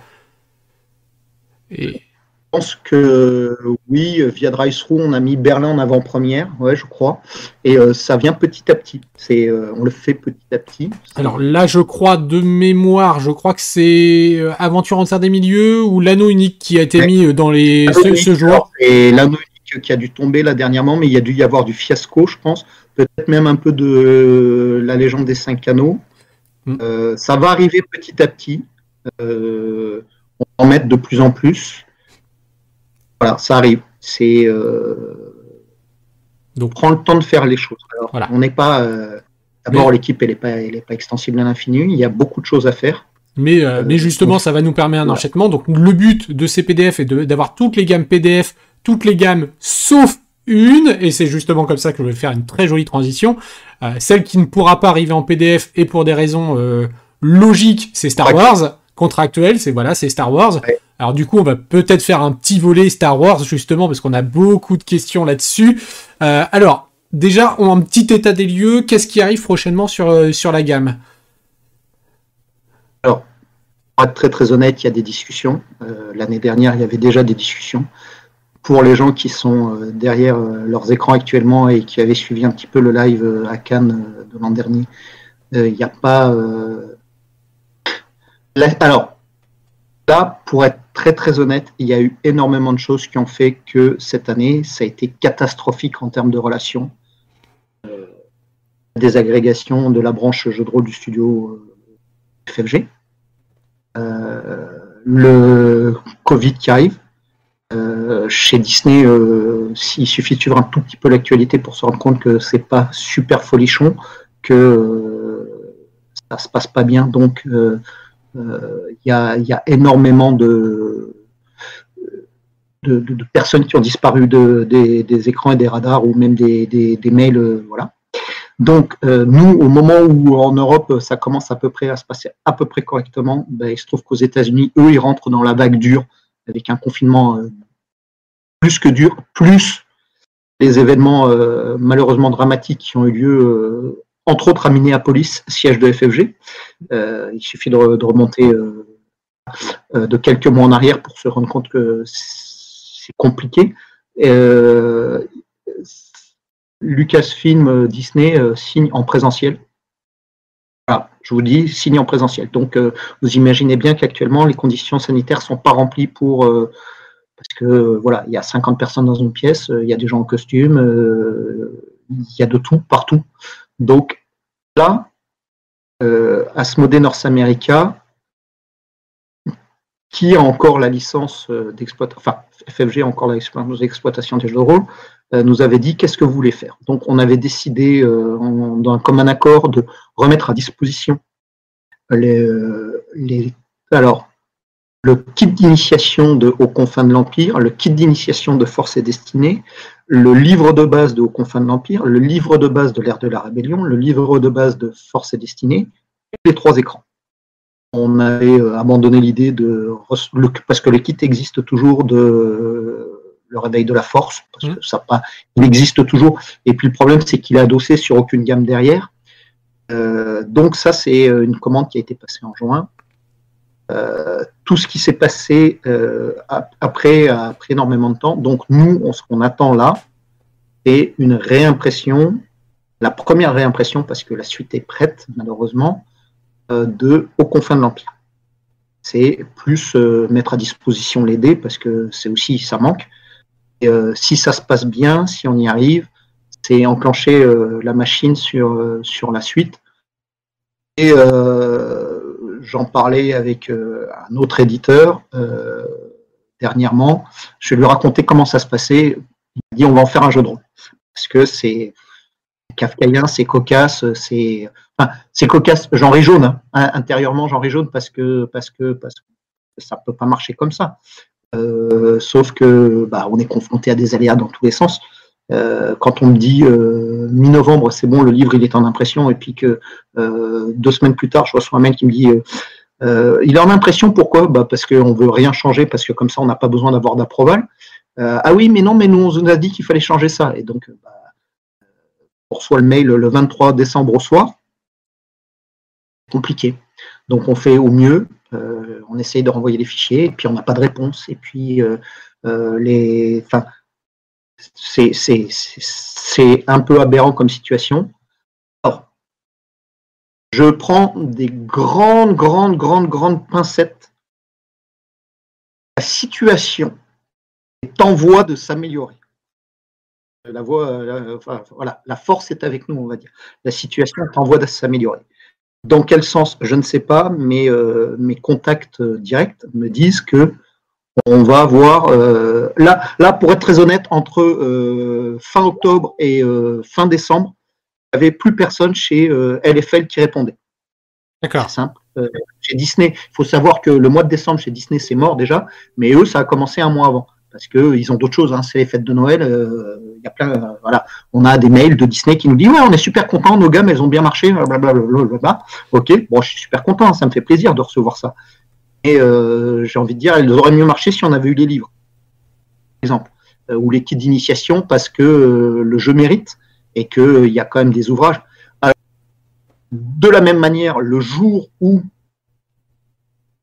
et... pense que oui, via DriveThru, on a mis Berlin en avant-première, ouais, je crois. Et euh, ça vient petit à petit. C'est, euh, on le fait petit à petit. Alors là, je crois de mémoire, je crois que c'est euh, Aventure en terre des milieux ou l'anneau unique qui a été mis dans les ce, jour. Et l'anneau unique qui a dû tomber là dernièrement, mais il y a dû y avoir du fiasco, je pense. Peut-être même un peu de la légende des cinq anneaux. Mm. ça va arriver petit à petit. on va en mettre de plus en plus. Voilà, ça arrive. C'est euh... donc prend le temps de faire les choses. voilà. On n'est pas euh, d'abord l'équipe elle n'est pas elle est pas extensible à l'infini. Il y a beaucoup de choses à faire. Mais, euh, mais justement, ça va nous permettre un enchaînement. Donc, le but de ces PDF est d'avoir toutes les gammes PDF, toutes les gammes sauf une, et c'est justement comme ça que je vais faire une très jolie transition. Celle qui ne pourra pas arriver en PDF et pour des raisons logiques, c'est Star Wars. Contractuel, c'est voilà, c'est Star Wars. Alors du coup, on va peut-être faire un petit volet Star Wars justement parce qu'on a beaucoup de questions là-dessus. Euh, alors déjà, on a un petit état des lieux. Qu'est-ce qui arrive prochainement sur euh, la gamme? Alors, pour être très très honnête, il y a des discussions. Euh, l'année dernière, il y avait déjà des discussions. Pour les gens qui sont derrière leurs écrans actuellement et qui avaient suivi un petit peu le live à Cannes de l'an dernier, il n'y a pas. Alors, là, pour être très très honnête, il y a eu énormément de choses qui ont fait que cette année, ça a été catastrophique en termes de relations. Euh, désagrégation de la branche jeu de rôle du studio euh, FFG. Euh, le Covid qui arrive. Euh, chez Disney, il suffit de suivre un tout petit peu l'actualité pour se rendre compte que c'est pas super folichon, que ça se passe pas bien. Donc, il euh, y a, énormément de, personnes qui ont disparu de, des, écrans et des radars ou même des, mails. Euh, voilà. Donc, euh, nous, au moment où en Europe, ça commence à peu près à se passer à peu près correctement, ben, il se trouve qu'aux États-Unis, eux, ils rentrent dans la vague dure avec un confinement plus que dur, plus les événements malheureusement dramatiques qui ont eu lieu entre autres à Minneapolis, siège de FFG. Euh, il suffit de, remonter euh, euh, de quelques mois en arrière pour se rendre compte que c'est compliqué. Lucasfilm Disney signe en présentiel. Voilà, je vous dis, signe en présentiel. Donc, vous imaginez bien qu'actuellement, les conditions sanitaires ne sont pas remplies pour. parce que, voilà, il y a 50 personnes dans une pièce, il y a des gens en costume, il y a de tout, partout. Donc là, euh, North America, qui a encore la licence euh, d'exploitation, enfin FFG a encore la licence d'exploitation des jeux de rôle, euh, nous avait dit qu'est-ce que vous voulez faire. Donc on avait décidé, dans, comme un accord, de remettre à disposition les, les alors le kit d'initiation de Aux confins de l'Empire, le kit d'initiation de Force et Destinée, le livre de base de Aux confins de l'Empire, le livre de base de l'ère de la rébellion, le livre de base de Force et Destinée, et les trois écrans. On avait euh, abandonné l'idée de parce que le kit existe toujours de le réveil de la force, parce que mmh. ça pas, il existe toujours. Et puis le problème, c'est qu'il est adossé sur aucune gamme derrière. Euh, donc ça, c'est euh, une commande qui a été passée en juin. Euh, tout ce qui s'est passé euh, après, après énormément de temps. Donc nous, ce qu'on attend là, c'est une réimpression, la première réimpression, parce que la suite est prête, malheureusement, euh, de Aux confins de l'Empire. C'est plus mettre à disposition les dés, parce que c'est aussi, ça manque. Et, si ça se passe bien, si on y arrive, c'est enclencher la machine sur, sur la suite. Et j'en parlais avec euh, un autre éditeur euh, dernièrement. Je lui ai raconté comment ça se passait. Il m'a dit on va en faire un jeu de rôle. Parce que c'est kafkaïen, c'est cocasse, c'est enfin, c'est cocasse, j'en jaune. Hein. Intérieurement, j'en jaune parce que parce que parce que ça peut pas marcher comme ça. Euh, sauf que bah, on est confronté à des aléas dans tous les sens. Euh, quand on me dit euh, mi-novembre, c'est bon, le livre il est en impression, et puis que euh, deux semaines plus tard, je reçois un mail qui me dit il est en impression, pourquoi? Bah, Parce qu'on veut rien changer, parce que comme ça, on n'a pas besoin d'avoir d'approval. ah oui, mais non, mais nous, on nous a dit qu'il fallait changer ça. Et donc, bah, on reçoit le mail le 23 décembre au soir. Compliqué. Donc, on fait au mieux. on essaye de renvoyer les fichiers, et puis on n'a pas de réponse. Et puis, les, c'est un peu aberrant comme situation. Alors, je prends des grandes, grandes, grandes, grandes pincettes. La situation est en voie de s'améliorer. La, voilà, la force est avec nous, on va dire. La situation est en voie de s'améliorer. Dans quel sens, je ne sais pas, mais euh, mes contacts directs me disent que on va avoir euh, là, là, pour être très honnête, entre euh, fin octobre et euh, fin décembre, il n'y avait plus personne chez LFL qui répondait. D'accord. simple. chez Disney, il faut savoir que le mois de décembre chez Disney, c'est mort déjà, mais eux, ça a commencé un mois avant. Parce qu'ils ont d'autres choses, hein. c'est les fêtes de Noël. Il y a plein, voilà. On a des mails de Disney qui nous disent Ouais, on est super content, nos gammes, elles ont bien marché, blablabla. Ok, bon, je suis super content, ça me fait plaisir de recevoir ça. Et euh, j'ai envie de dire, elles auraient mieux marché si on avait eu les livres, par exemple, euh, ou les kits d'initiation, parce que euh, le jeu mérite et qu'il y a quand même des ouvrages. de la même manière, le jour où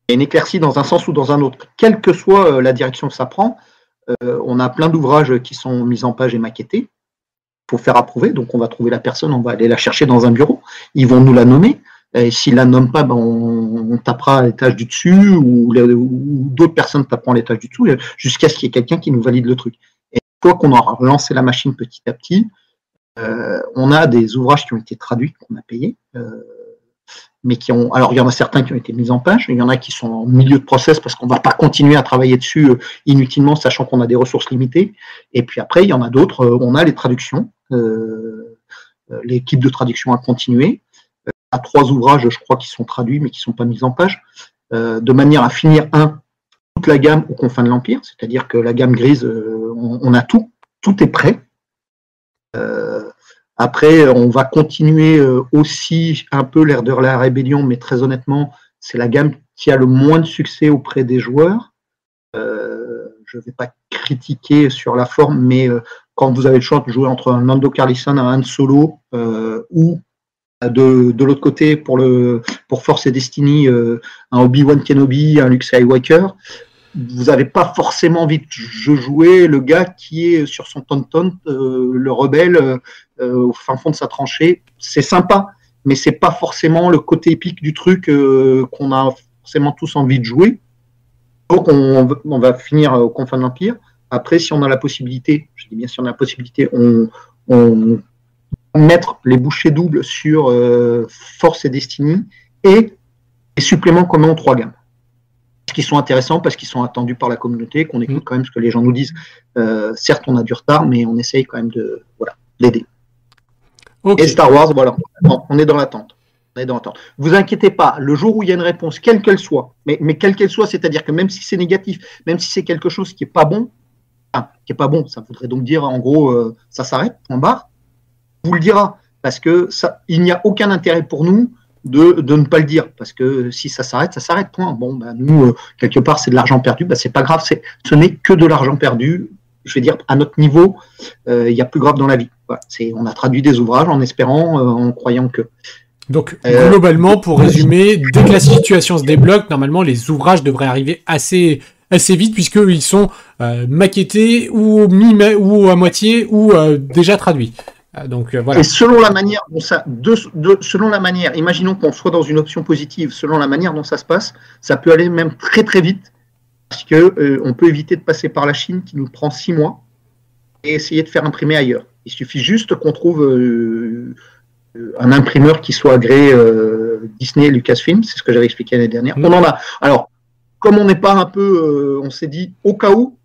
il y a une éclaircie dans un sens ou dans un autre, quelle que soit la direction que ça prend, on a plein d'ouvrages qui sont mis en page et maquettés. Faut faire approuver, donc on va trouver la personne, on va aller la chercher dans un bureau. Ils vont nous la nommer. Et s'ils la nomment pas, ben on, tapera à l'étage du dessus ou, d'autres personnes taperont à l'étage du dessous jusqu'à ce qu'il y ait quelqu'un qui nous valide le truc. Et une fois qu'on aura lancé la machine petit à petit, euh, on a des ouvrages qui ont été traduits, qu'on a payés, euh, mais qui ont. Alors, il y en a certains qui ont été mis en page, il y en a qui sont en milieu de process parce qu'on ne va pas continuer à travailler dessus euh, inutilement, sachant qu'on a des ressources limitées. Et puis après, il y en a d'autres, on a les traductions, l'équipe de traduction a continué à trois ouvrages, je crois, qui sont traduits mais qui ne sont pas mis en page, euh, de manière à finir, un, toute la gamme aux confins de l'Empire, c'est-à-dire que la gamme grise, euh, on, a tout, tout est prêt. Euh, après, on va continuer aussi un peu l'air de la rébellion, mais très honnêtement, c'est la gamme qui a le moins de succès auprès des joueurs. je ne vais pas critiquer sur la forme, mais quand vous avez le choix de jouer entre un Nando Carlison, un Han Solo ou de, l'autre côté, pour, le, pour Force et Destiny, euh, un Obi-Wan Kenobi, un Luke Skywalker, vous n'avez pas forcément envie de jouer le gars qui est sur son tonton, euh, le rebelle euh, au fin fond de sa tranchée. C'est sympa, mais c'est pas forcément le côté épique du truc qu'on a forcément tous envie de jouer. Donc on, va finir au confin de l'Empire. Après, si on a la possibilité, je dis bien si on a la possibilité, on mettre les bouchées doubles sur euh, Force et Destiny et les suppléments communs en trois gammes. Qui sont intéressants parce qu'ils sont attendus par la communauté, qu'on écoute mm. quand même ce que les gens nous disent. Euh, certes, on a du retard, mais on essaye quand même de voilà, l'aider. Et Star Wars, voilà, on est dans l'attente. Vous inquiétez pas, le jour où il y a une réponse, quelle qu'elle soit, mais, mais quelle qu'elle soit, c'est-à-dire que même si c'est négatif, même si c'est quelque chose qui n'est pas bon, qui est pas bon, ça voudrait donc dire en gros euh, ça s'arrête, point barre, vous le dira, parce que ça, il n'y a aucun intérêt pour nous de, ne pas le dire, parce que si ça s'arrête, ça s'arrête, point. Bon, ben, nous, euh, quelque part, c'est de l'argent perdu, ben, c'est pas grave, ce n'est que de l'argent perdu. Je veux dire, à notre niveau, euh, il y a plus grave dans la vie. on a traduit des ouvrages en espérant, euh, en croyant que. Donc, globalement, pour résumer, dès que la situation se débloque, normalement, les ouvrages devraient arriver assez assez vite puisqu'ils sont maquettés ou mis ou à moitié ou déjà traduits. Ah, euh. Et selon la manière dont ça, selon la manière, imaginons qu'on soit dans une option positive, selon la manière dont ça se passe, ça peut aller même très très vite parce que euh, on peut éviter de passer par la Chine qui nous prend six mois et essayer de faire imprimer ailleurs. Il suffit juste qu'on trouve euh, un imprimeur qui soit agréé Disney, Lucasfilm, c'est ce que j'avais expliqué l'année dernière. On en a. Alors, comme on n'est pas un peu, on s'est dit au cas où,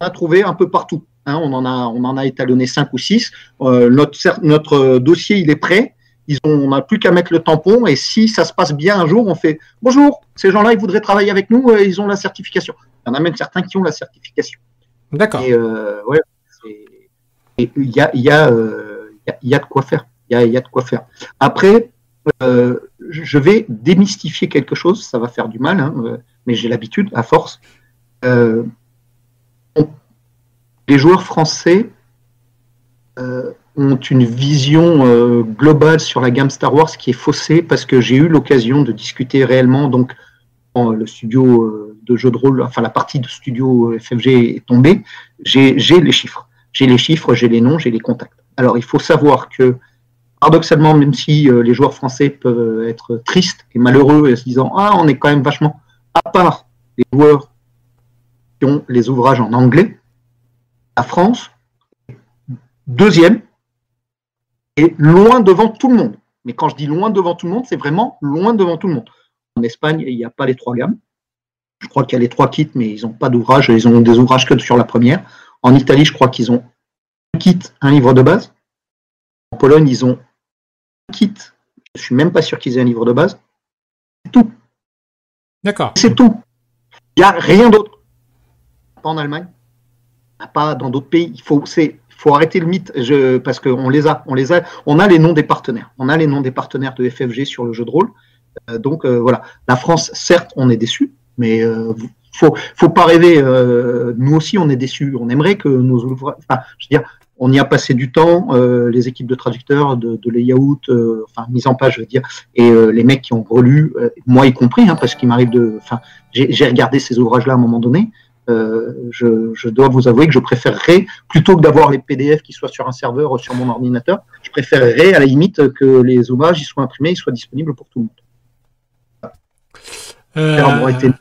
on a trouvé un peu partout. Hein, on, en a, on en a étalonné 5 ou 6. Euh, notre, notre dossier, il est prêt. Ils ont, on n'a plus qu'à mettre le tampon. Et si ça se passe bien un jour, on fait Bonjour, ces gens-là, ils voudraient travailler avec nous, euh, ils ont la certification. Il y en a même certains qui ont la certification. D'accord. Et euh, ouais, il y a, y, a, y a de quoi faire. Il y a, de quoi faire. Après, je vais démystifier quelque chose. Ça va faire du mal, hein, mais j'ai l'habitude, à force les joueurs français euh, ont une vision euh, globale sur la gamme Star Wars qui est faussée parce que j'ai eu l'occasion de discuter réellement donc dans le studio euh, de jeux de rôle, enfin la partie de studio FFG est tombée, j'ai les chiffres. J'ai les chiffres, j'ai les noms, j'ai les contacts. Alors il faut savoir que paradoxalement, même si les joueurs français peuvent être tristes et malheureux et se disant ah on est quand même vachement à part les joueurs qui ont les ouvrages en anglais, la France deuxième et loin devant tout le monde. Mais quand je dis loin devant tout le monde, c'est vraiment loin devant tout le monde. En Espagne, il n'y a pas les trois gammes. Je crois qu'il y a les trois kits, mais ils n'ont pas d'ouvrage. Ils ont des ouvrages que sur la première. En Italie, je crois qu'ils ont un kit, un livre de base. En Pologne, ils ont un kit. Je suis même pas sûr qu'ils aient un livre de base. C'est tout. D'accord. C'est tout. Il n'y a rien d'autre. Pas en Allemagne. Pas dans d'autres pays. Il faut, arrêter le mythe, parce qu'on les a, on les a, on a les noms des partenaires, on a les noms des partenaires de FFG sur le jeu de rôle. Euh, donc euh, voilà, la France, certes, on est déçu, mais euh, faut, faut pas rêver. Euh, nous aussi, on est déçus. On aimerait que nos ouvrages, enfin, je veux dire, on y a passé du temps, les équipes de traducteurs, de, de layout, enfin mise en page, je veux dire, et les mecs qui ont relu, moi y compris, hein, parce qu'il m'arrive de, enfin, j'ai regardé ces ouvrages-là à un moment donné. Euh, je, dois vous avouer que je préférerais, plutôt que d'avoir les PDF qui soient sur un serveur sur mon ordinateur, je préférerais à la limite que les hommages soient imprimés, ils soient disponibles pour tout le monde. Euh,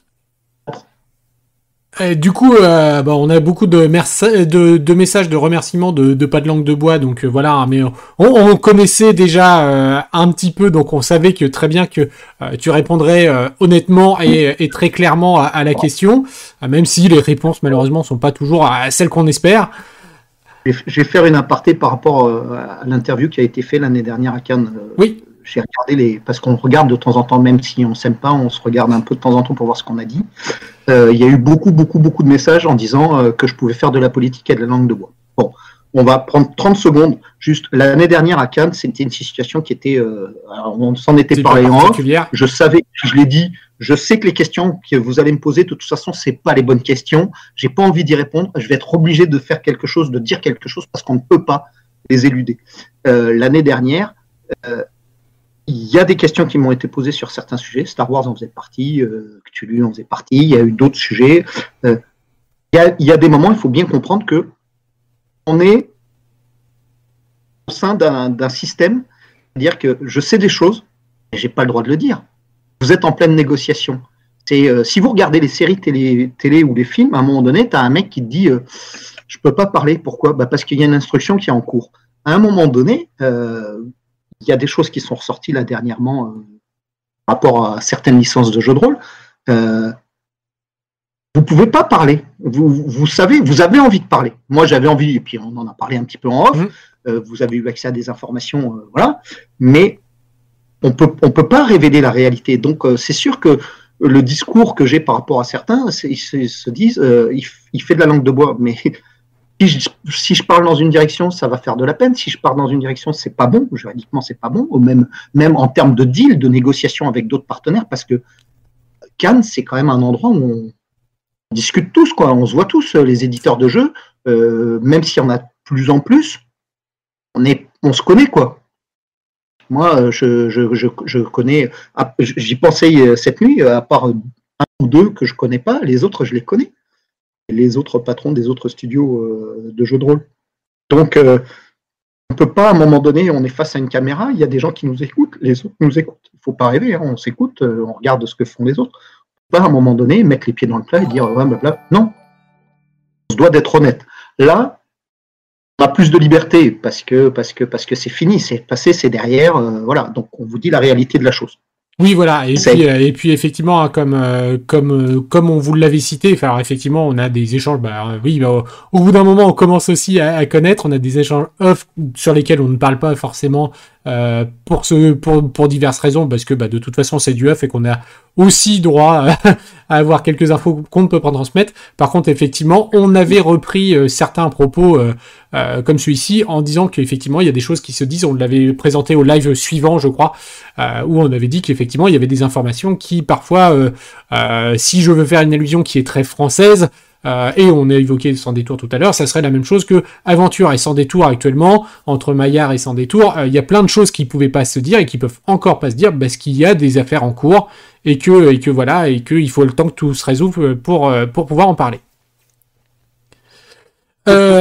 du coup, euh, bah, on a beaucoup de, de, de, messages de remerciements de, de, pas de langue de bois, donc euh, voilà. Hein, mais on, connaissait déjà euh, un petit peu, donc on savait que très bien que tu répondrais honnêtement et, et, très clairement à, la question, même si les réponses malheureusement sont pas toujours celles qu'on espère. Je vais faire une aparté par rapport à l'interview qui a été faite l'année dernière à Cannes. Oui j'ai regardé les. Parce qu'on regarde de temps en temps, même si on s'aime pas, on se regarde un peu de temps en temps pour voir ce qu'on a dit. Euh, il y a eu beaucoup, beaucoup, beaucoup de messages en disant euh, que je pouvais faire de la politique et de la langue de bois. Bon, on va prendre 30 secondes. Juste l'année dernière à Cannes, c'était une situation qui était. Euh, on s'en était parlé en off. Je savais, je l'ai dit, je sais que les questions que vous allez me poser, de toute façon, c'est pas les bonnes questions. J'ai pas envie d'y répondre. Je vais être obligé de faire quelque chose, de dire quelque chose, parce qu'on ne peut pas les éluder. l'année dernière, il y a des questions qui m'ont été posées sur certains sujets. Star Wars en faisait partie, euh, Cthulhu en faisait partie. Il y a eu d'autres sujets. Euh, il, y a, des moments, il faut bien comprendre que on est au sein d'un système, c'est-à-dire que je sais des choses, mais j'ai pas le droit de le dire. Vous êtes en pleine négociation. C'est euh, si vous regardez les séries télé, télé ou les films, à un moment donné, tu as un mec qui te dit euh, je peux pas parler. Pourquoi? Bah Parce qu'il y a une instruction qui est en cours. À un moment donné, euh, il y a des choses qui sont ressorties là dernièrement euh, par rapport à certaines licences de jeux de rôle. Euh, vous ne pouvez pas parler. Vous, vous, savez, vous avez envie de parler. Moi, j'avais envie, et puis on en a parlé un petit peu en off. Mmh. Euh, vous avez eu accès à des informations, voilà. Mais on peut, on peut pas révéler la réalité. Donc, c'est sûr que le discours que j'ai par rapport à certains, ils se disent, il, il, fait de la langue de bois, mais si je, parle dans une direction, ça va faire de la peine. Si je pars dans une direction, c'est pas bon. Juridiquement, c'est pas bon. Ou même, même en termes de deal, de négociation avec d'autres partenaires, parce que Cannes, c'est quand même un endroit où on, discute tous, quoi. On se voit tous, les éditeurs de jeux, euh, même s'il y en a de plus en plus, on, est, on se connaît, quoi. Moi, je, je, je connais, ah, j'y pensais cette nuit, à part un ou deux que je connais pas, les autres, je les connais les autres patrons des autres studios euh, de jeux de rôle. Donc, euh, on ne peut pas, à un moment donné, on est face à une caméra, il y a des gens qui nous écoutent, les autres nous écoutent. Il ne faut pas rêver, hein, on s'écoute, euh, on regarde ce que font les autres. On peut pas, à un moment donné, mettre les pieds dans le plat et dire, ouais, blablabla. Non. On se doit d'être honnête. Là, on a plus de liberté parce que parce que parce que c'est fini, c'est passé, c'est derrière, voilà. Donc on vous dit la réalité de la chose. Oui, voilà. Et puis, euh, et puis effectivement, hein, comme euh, comme euh, comme on vous l'avait cité, enfin effectivement, on a des échanges. Bah oui, bah, au, bout d'un moment, on commence aussi à, à, connaître. On a des échanges off sur lesquels on ne parle pas forcément euh, pour, ce, pour, pour diverses raisons, parce que bah, de toute façon c'est du œuf et qu'on a aussi droit à avoir quelques infos qu'on ne peut pas transmettre. Par contre, effectivement, on avait repris euh, certains propos euh, comme celui-ci en disant qu'effectivement il y a des choses qui se disent. On l'avait présenté au live suivant, je crois, où on avait dit qu'effectivement il y avait des informations qui parfois, si je veux faire une allusion qui est très française, et on a évoqué Sans Détour tout à l'heure, ça serait la même chose que Aventure et Sans Détour actuellement, entre Maillard et Sans Détour, il y a plein de choses qui pouvaient pas se dire et qui peuvent encore pas se dire parce qu'il y a des affaires en cours et que, et que voilà, et qu'il faut le temps que tout se résout pour, pour pouvoir en parler.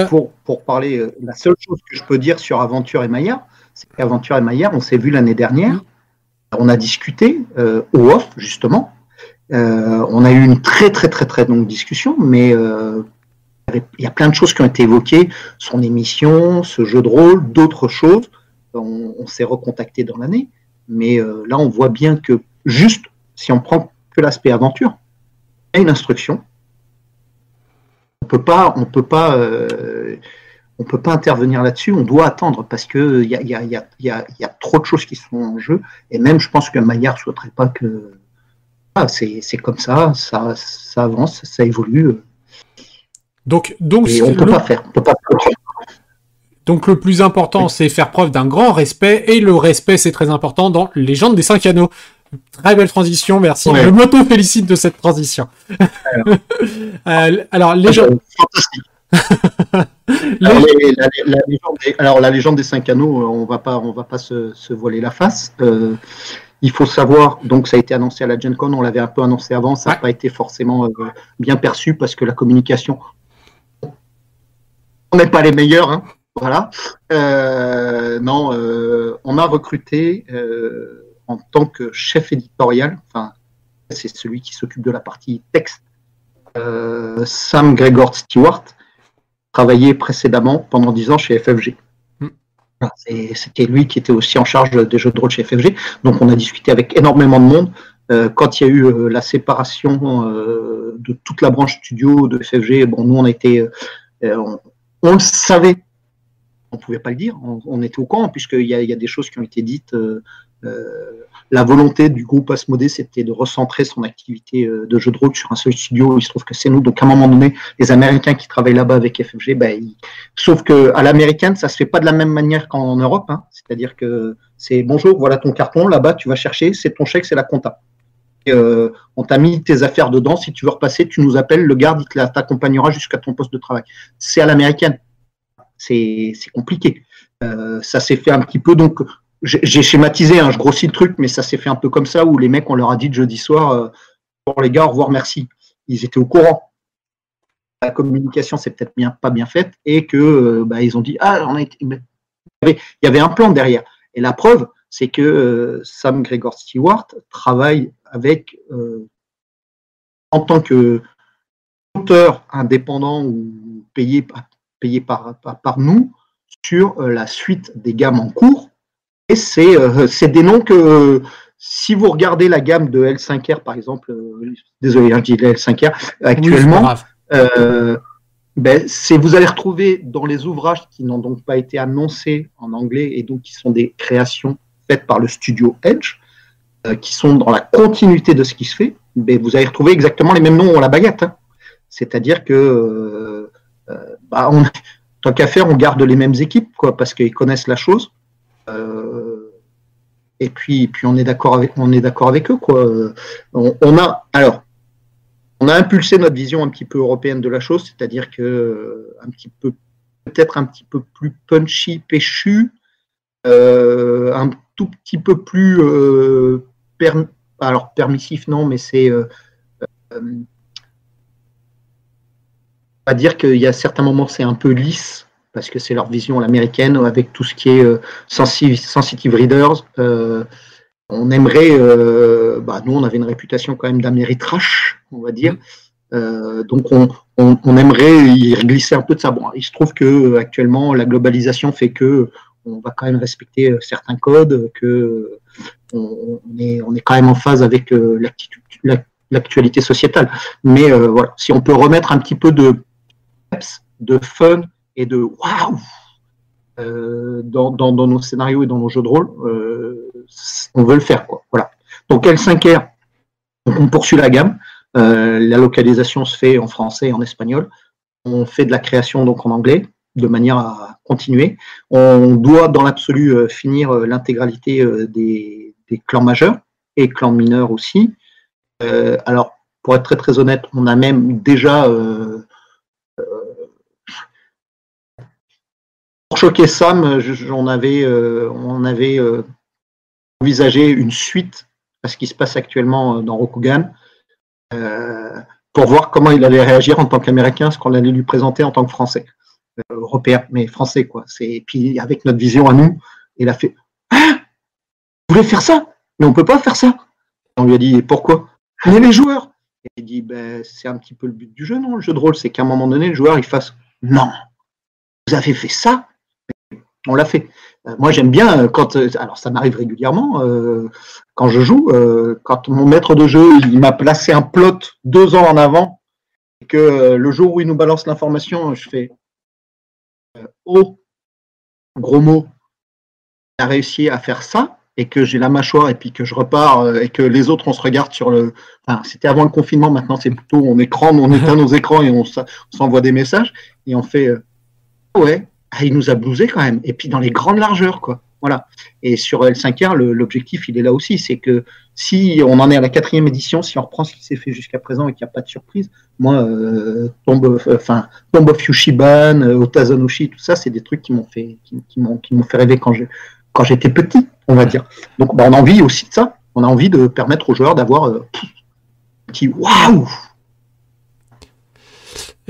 Pour, pour, parler, la seule chose que je peux dire sur Aventure et Maillard, c'est qu'Aventure et Maillard, on s'est vu l'année dernière, on a discuté au off, justement, euh, on a eu une très très très très longue discussion, mais euh, il y a plein de choses qui ont été évoquées, son émission, ce jeu de rôle, d'autres choses. On, s'est recontacté dans l'année, mais euh, là on voit bien que juste si on prend que l'aspect aventure, il y a une instruction. On peut pas, on peut pas, on peut pas intervenir là-dessus. On doit attendre parce que il y a, y a, trop de choses qui sont en jeu. Et même, je pense que Maillard souhaiterait pas que ah, c'est comme ça, ça, ça avance, ça évolue. Donc, donc on ne peut, pas faire. Donc le plus important, c'est faire preuve d'un grand respect, et le respect, c'est très important dans Légende des cinq anneaux. Très belle transition, merci. Je m'auto-félicite de cette transition. Alors, légende... alors, la, légende des cinq anneaux, on va pas, on va pas se, se voiler la face. Euh, il faut savoir, donc ça a été annoncé à la Gen Con, on l'avait un peu annoncé avant, ça n'a pas été forcément euh, bien perçu parce que la communication, on n'est pas les meilleurs, hein, voilà. Euh, non, euh, on a recruté en tant que chef éditorial, enfin, c'est celui qui s'occupe de la partie texte, Sam Gregor Stewart, travaillé précédemment pendant dix ans chez FFG. C'était lui qui était aussi en charge des jeux de rôle chez FFG. Donc on a discuté avec énormément de monde. Euh, quand il y a eu euh, la séparation euh, de toute la branche studio de FFG, bon, nous on a été, on, le savait, on ne pouvait pas le dire, on, était au courant puisqu'il y, a des choses qui ont été dites la volonté du groupe Asmodée, c'était de recentrer son activité euh, de jeu de rôle sur un seul studio. Il se trouve que c'est nous. Donc, à un moment donné, les Américains qui travaillent là-bas avec FFG, ben, sauf que à l'américaine, ça se fait pas de la même manière qu'en Europe. Hein. C'est-à-dire que c'est bonjour, voilà ton carton, là-bas, tu vas chercher, c'est ton chèque, c'est la compta. Euh, on t'a mis tes affaires dedans. Si tu veux repasser, tu nous appelles. Le garde, il t'accompagnera jusqu'à ton poste de travail. C'est à l'américaine. C'est compliqué. Euh, ça s'est fait un petit peu. Donc, j'ai schématisé, hein, je grossis le truc, mais ça s'est fait un peu comme ça, où les mecs, on leur a dit jeudi soir, euh, pour les gars, au revoir, merci. Ils étaient au courant. La communication, c'est peut-être bien, pas bien faite, et que euh, bah, ils ont dit, ah, on a été... il, y avait, un plan derrière. Et la preuve, c'est que euh, Sam Gregor Stewart travaille avec, en tant que auteur indépendant ou payé, payé par, par nous, sur la suite des gammes en cours euh, c'est des noms que si vous regardez la gamme de L5R, par exemple, euh, désolé, hein, je dis L5R, actuellement, euh, ben, vous allez retrouver dans les ouvrages qui n'ont donc pas été annoncés en anglais et donc qui sont des créations faites par le studio Edge, qui sont dans la continuité de ce qui se fait, ben, vous allez retrouver exactement les mêmes noms à la baguette. Hein. C'est-à-dire que, bah, tant qu'à faire, on garde les mêmes équipes, quoi, parce qu'ils connaissent la chose. Euh, et puis, puis on est d'accord avec, on est d'accord avec eux, quoi. On, a, alors, on a impulsé notre vision un petit peu européenne de la chose, c'est-à-dire que un petit peu, peut-être un petit peu plus punchy, péchu, euh, un tout petit peu plus euh, alors permissif, non, mais c'est à dire qu'il y a certains moments c'est un peu lisse parce que c'est leur vision l'américaine avec tout ce qui est euh, sensitive readers. Euh, on aimerait, euh, bah, nous on avait une réputation quand même d'améritrash, on va dire. donc on, aimerait y glisser un peu de ça. Bon, il se trouve que actuellement la globalisation fait que on va quand même respecter certains codes, que on, est, on est quand même en phase avec l'actualité sociétale. Mais voilà, si on peut remettre un petit peu de de fun et de waouh euh, dans, dans, nos scénarios et dans nos jeux de rôle, euh, on veut le faire. Quoi. Voilà. Donc L5R, on poursuit la gamme. Euh, la localisation se fait en français et en espagnol. On fait de la création donc en anglais de manière à continuer. On doit dans l'absolu finir l'intégralité des, des, clans majeurs et clans mineurs aussi. alors pour être très très honnête, on a même déjà pour choquer Sam, on avait, on avait envisagé une suite à ce qui se passe actuellement dans Rokugan pour voir comment il allait réagir en tant qu'Américain, ce qu'on allait lui présenter en tant que Français, européen, mais français quoi. C'est puis avec notre vision à nous, il a fait ah, vous voulez faire ça? Mais on peut pas faire ça. On lui a dit pourquoi? Est les joueurs. Et il dit ben, c'est un petit peu le but du jeu, non? Le jeu de rôle, c'est qu'à un moment donné, le joueur il fasse non, vous avez fait ça On l'a fait. Euh, moi, j'aime bien euh, quand. Euh, alors, ça m'arrive régulièrement quand je joue. quand mon maître de jeu il m'a placé un plot deux ans en avant et que le jour où il nous balance l'information, je fais oh gros mot, a réussi à faire ça et que j'ai la mâchoire et puis que je repars et que les autres on se regarde sur le. Enfin, c'était avant le confinement, maintenant c'est plutôt on écran, on éteint nos écrans et on s'envoie des messages et on fait ouais, ah, il nous a blousé quand même. Et puis dans les grandes largeurs quoi. Voilà. Et sur L5R, l'objectif il est là aussi, c'est que si on en est à la quatrième édition, si on reprend ce qui s'est fait jusqu'à présent et qu'il n'y a pas de surprise, moi, euh, Tomb, enfin, Tomb of Yushiban, Otazanushi, tout ça, c'est des trucs qui m'ont fait, qui, qui m'ont fait rêver quand quand j'étais petit, on va dire. Donc bah, on a envie aussi de ça. On a envie de permettre aux joueurs d'avoir euh, un petit waouh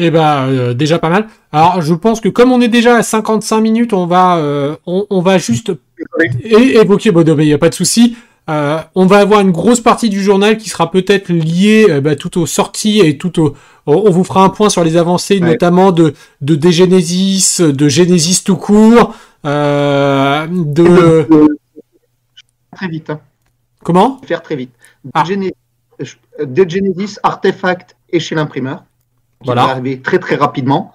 eh ben, euh, déjà pas mal. Alors, je pense que comme on est déjà à 55 minutes, on va, euh, on, va juste évoquer. Bon, il n'y a pas de souci. on va avoir une grosse partie du journal qui sera peut-être liée bah, tout aux sorties et tout au. On vous fera un point sur les avancées, notamment de, de Genesis, de Genesis tout court, euh, de... Très vite. Hein. Comment? Faire très vite. Ah. De Genesis, Artefact et chez l'imprimeur. Voilà. Va arriver très très rapidement.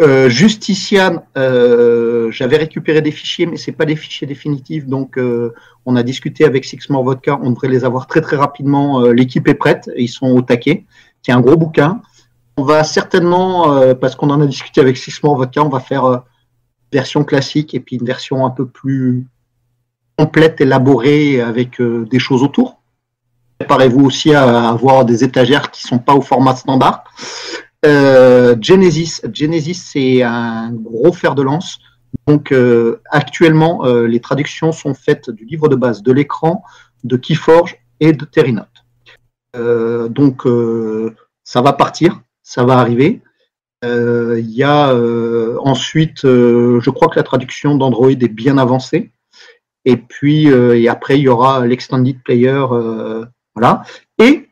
Euh, Justician, euh, j'avais récupéré des fichiers, mais c'est pas des fichiers définitifs, donc euh, on a discuté avec Six More Vodka, on devrait les avoir très très rapidement. L'équipe est prête, ils sont au taquet. C'est un gros bouquin. On va certainement, parce qu'on en a discuté avec Six More Vodka, on va faire version classique et puis une version un peu plus complète, élaborée avec euh, des choses autour. Préparez-vous aussi à avoir des étagères qui ne sont pas au format standard. Euh, Genesis, Genesis c'est un gros fer de lance. Donc euh, actuellement, les traductions sont faites du livre de base, de l'écran, de Keyforge et de Terinote. donc ça va partir, ça va arriver. Euh, il y a euh, ensuite, euh, je crois que la traduction d'Android est bien avancée. Et puis, et après, il y aura l'extended player. voilà. Et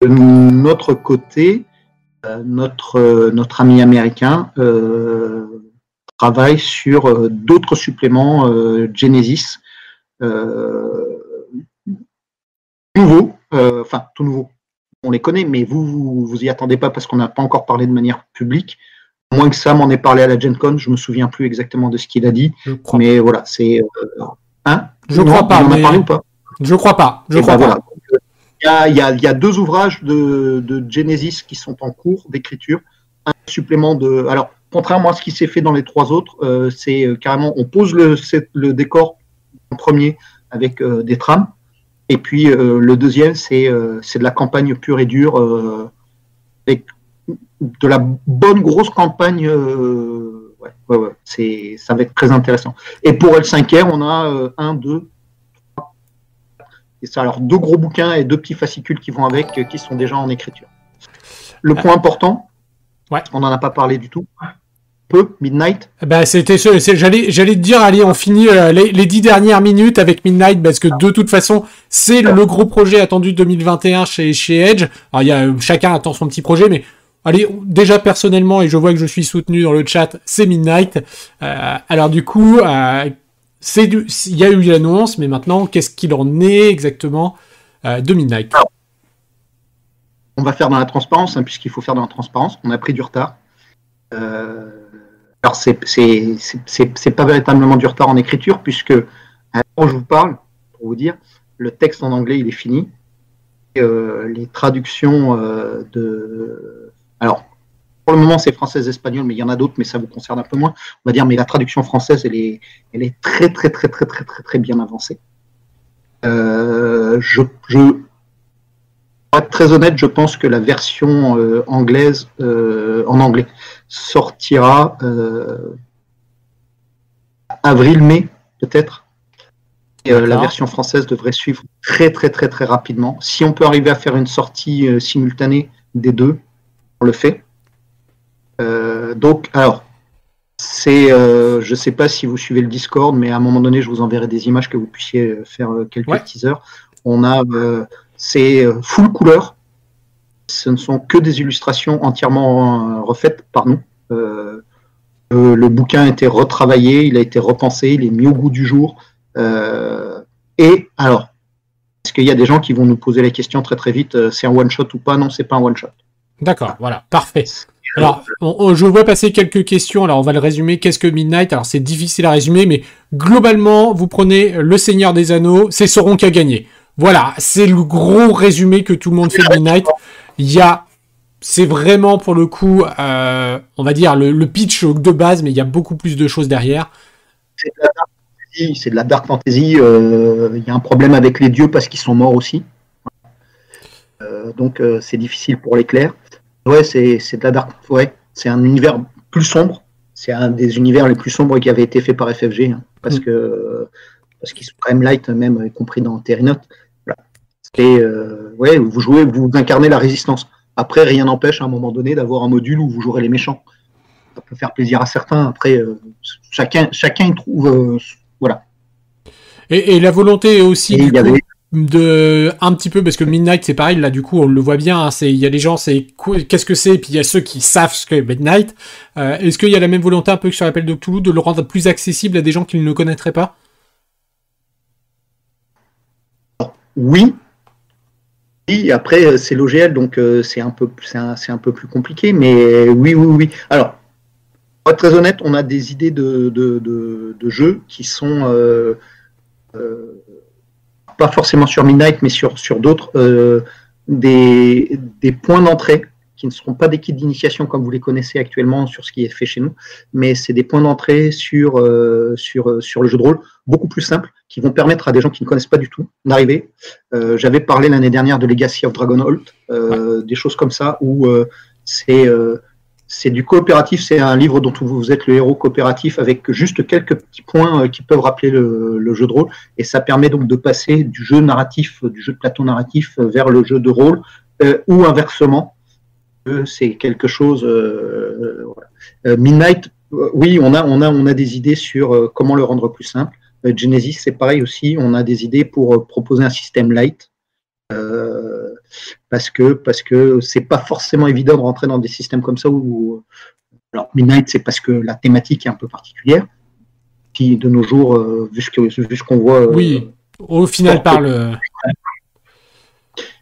de notre côté, notre, notre ami américain travaille sur d'autres suppléments Genesis nouveaux, enfin tout nouveau, on les connaît, mais vous, vous, vous y attendez pas parce qu'on n'a pas encore parlé de manière publique. Moins que ça, m'en ait parlé à la Gen Con, je me souviens plus exactement de ce qu'il a dit. Mais voilà, c'est. Euh, hein? Je crois pas. Mais... parlé ou pas? Je crois pas. Je crois ben pas. Y, a, il, y a, deux ouvrages de, Genesis qui sont en cours d'écriture. Un supplément de. Alors, contrairement à ce qui s'est fait dans les trois autres, euh, c'est euh, carrément on pose le, le décor en premier avec des trames et puis euh, le deuxième, euh, c'est de la campagne pure et dure, euh, avec de la bonne grosse campagne. ouais, ouais, ouais, ça va être très intéressant. Et pour L5R, on a un, deux. Et ça, alors deux gros bouquins et deux petits fascicules qui vont avec, qui sont déjà en écriture. Le point important, ouais. on n'en a pas parlé du tout, Midnight bah, c'était j'allais j'allais te dire allez on finit euh, les, dix dernières minutes avec Midnight parce que de toute façon c'est le gros projet attendu 2021 chez chez Edge. Alors il y a chacun attend son petit projet mais allez déjà personnellement et je vois que je suis soutenu dans le chat c'est Midnight. Euh, alors du coup euh, il y a eu l'annonce mais maintenant qu'est-ce qu'il en est exactement de Midnight? On va faire dans la transparence hein, puisqu'il faut faire dans la transparence. On a pris du retard. Euh, alors, c'est pas véritablement du retard en écriture, puisque, quand je vous parle, pour vous dire, le texte en anglais, il est fini. Euh, les traductions euh, de. Alors, pour le moment, c'est française-espagnol, mais il y en a d'autres, mais ça vous concerne un peu moins. On va dire, mais la traduction française, elle est, elle est très, très, très, très, très, très, très bien avancée. Euh, je, je, pour être très honnête, je pense que la version anglaise, en anglais, sortira euh, avril-mai, peut-être. Et la version française devrait suivre très, très, très, très rapidement. Si on peut arriver à faire une sortie simultanée des deux, on le fait. Donc, alors, c'est, je ne sais pas si vous suivez le Discord, mais à un moment donné, je vous enverrai des images que vous puissiez faire quelques teasers. On a, c'est full couleur, ce ne sont que des illustrations entièrement euh, refaites par nous. Euh, le bouquin a été retravaillé, il a été repensé, il est mis au goût du jour. Euh, et alors, est-ce qu'il y a des gens qui vont nous poser la question très très vite, c'est un one shot ou pas? Non, c'est pas un one shot. D'accord, voilà, parfait. Alors, je vois passer quelques questions. Alors, on va le résumer. Qu'est-ce que Midnight? Alors, c'est difficile à résumer, mais globalement, vous prenez Le Seigneur des Anneaux, c'est Sauron qui a gagné. Voilà, c'est le gros résumé que tout le monde fait de Midnight. Il y a, c'est vraiment pour le coup, euh, on va dire le, pitch de base, mais il y a beaucoup plus de choses derrière. C'est de la dark fantasy. Euh, il y a un problème avec les dieux parce qu'ils sont morts aussi. Euh, donc c'est difficile pour les clairs. Ouais, c'est de la dark. Ouais, c'est un univers plus sombre. C'est un des univers les plus sombres qui avait été fait par FFG, hein, parce mm. que parce qu'ils sont quand même light, même y compris dans Terry et euh, ouais, vous jouez, vous incarnez la résistance. Après, rien n'empêche à un moment donné d'avoir un module où vous jouerez les méchants. Ça peut faire plaisir à certains. Après, euh, chacun, chacun y trouve. Euh, voilà. Et, la volonté aussi de un petit peu parce que Midnight c'est pareil là du coup on le voit bien hein, c'est il y a les gens c'est qu'est-ce que c'est puis il y a ceux qui savent ce qu'est Midnight. Est-ce qu'il y a la même volonté un peu que sur l'appel de Toulouse de le rendre plus accessible à des gens qui ne le connaîtraient pas? Oui. Après, euh, c'est l'OGL, donc euh, c'est un, peu, un, un peu plus compliqué, mais oui, oui, oui. Alors, pour être très honnête, on a des idées de, de, jeux qui sont euh, pas forcément sur Midnight, mais sur, sur d'autres, des, des, points d'entrée qui ne seront pas des kits d'initiation comme vous les connaissez actuellement sur ce qui est fait chez nous, mais c'est des points d'entrée sur, sur, sur le jeu de rôle beaucoup plus simples qui vont permettre à des gens qui ne connaissent pas du tout d'arriver. Euh, j'avais parlé l'année dernière de Legacy of Dragonhold, euh, des choses comme ça, où euh, c'est c'est du coopératif, c'est un livre dont vous êtes le héros coopératif avec juste quelques petits points qui peuvent rappeler le, jeu de rôle, et ça permet donc de passer du jeu narratif, du jeu de plateau narratif vers le jeu de rôle, ou inversement. c'est quelque chose. Midnight, oui, on a, on, a, on a des idées sur comment le rendre plus simple. Euh, Genesis, c'est pareil aussi. On a des idées pour euh, proposer un système light. Euh, parce que parce que c'est pas forcément évident de rentrer dans des systèmes comme ça où alors Midnight c'est parce que la thématique est un peu particulière qui de nos jours vu ce qu'on voit oui au final parle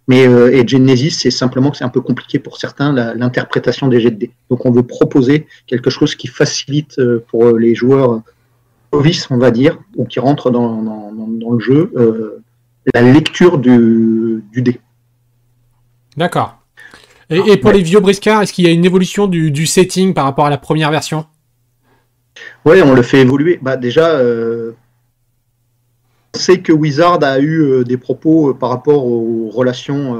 mais et Genesis c'est simplement que c'est un peu compliqué pour certains l'interprétation des jets de dés donc on veut proposer quelque chose qui facilite pour les joueurs novice, on va dire, ou qui rentre dans, le jeu, euh, la lecture du, dé. D'accord. Et, pour les vieux briscards, est-ce qu'il y a une évolution du, setting par rapport à la première version? Oui, on le fait évoluer. Bah, déjà, euh, on sait que Wizard a eu euh, des propos par rapport aux relations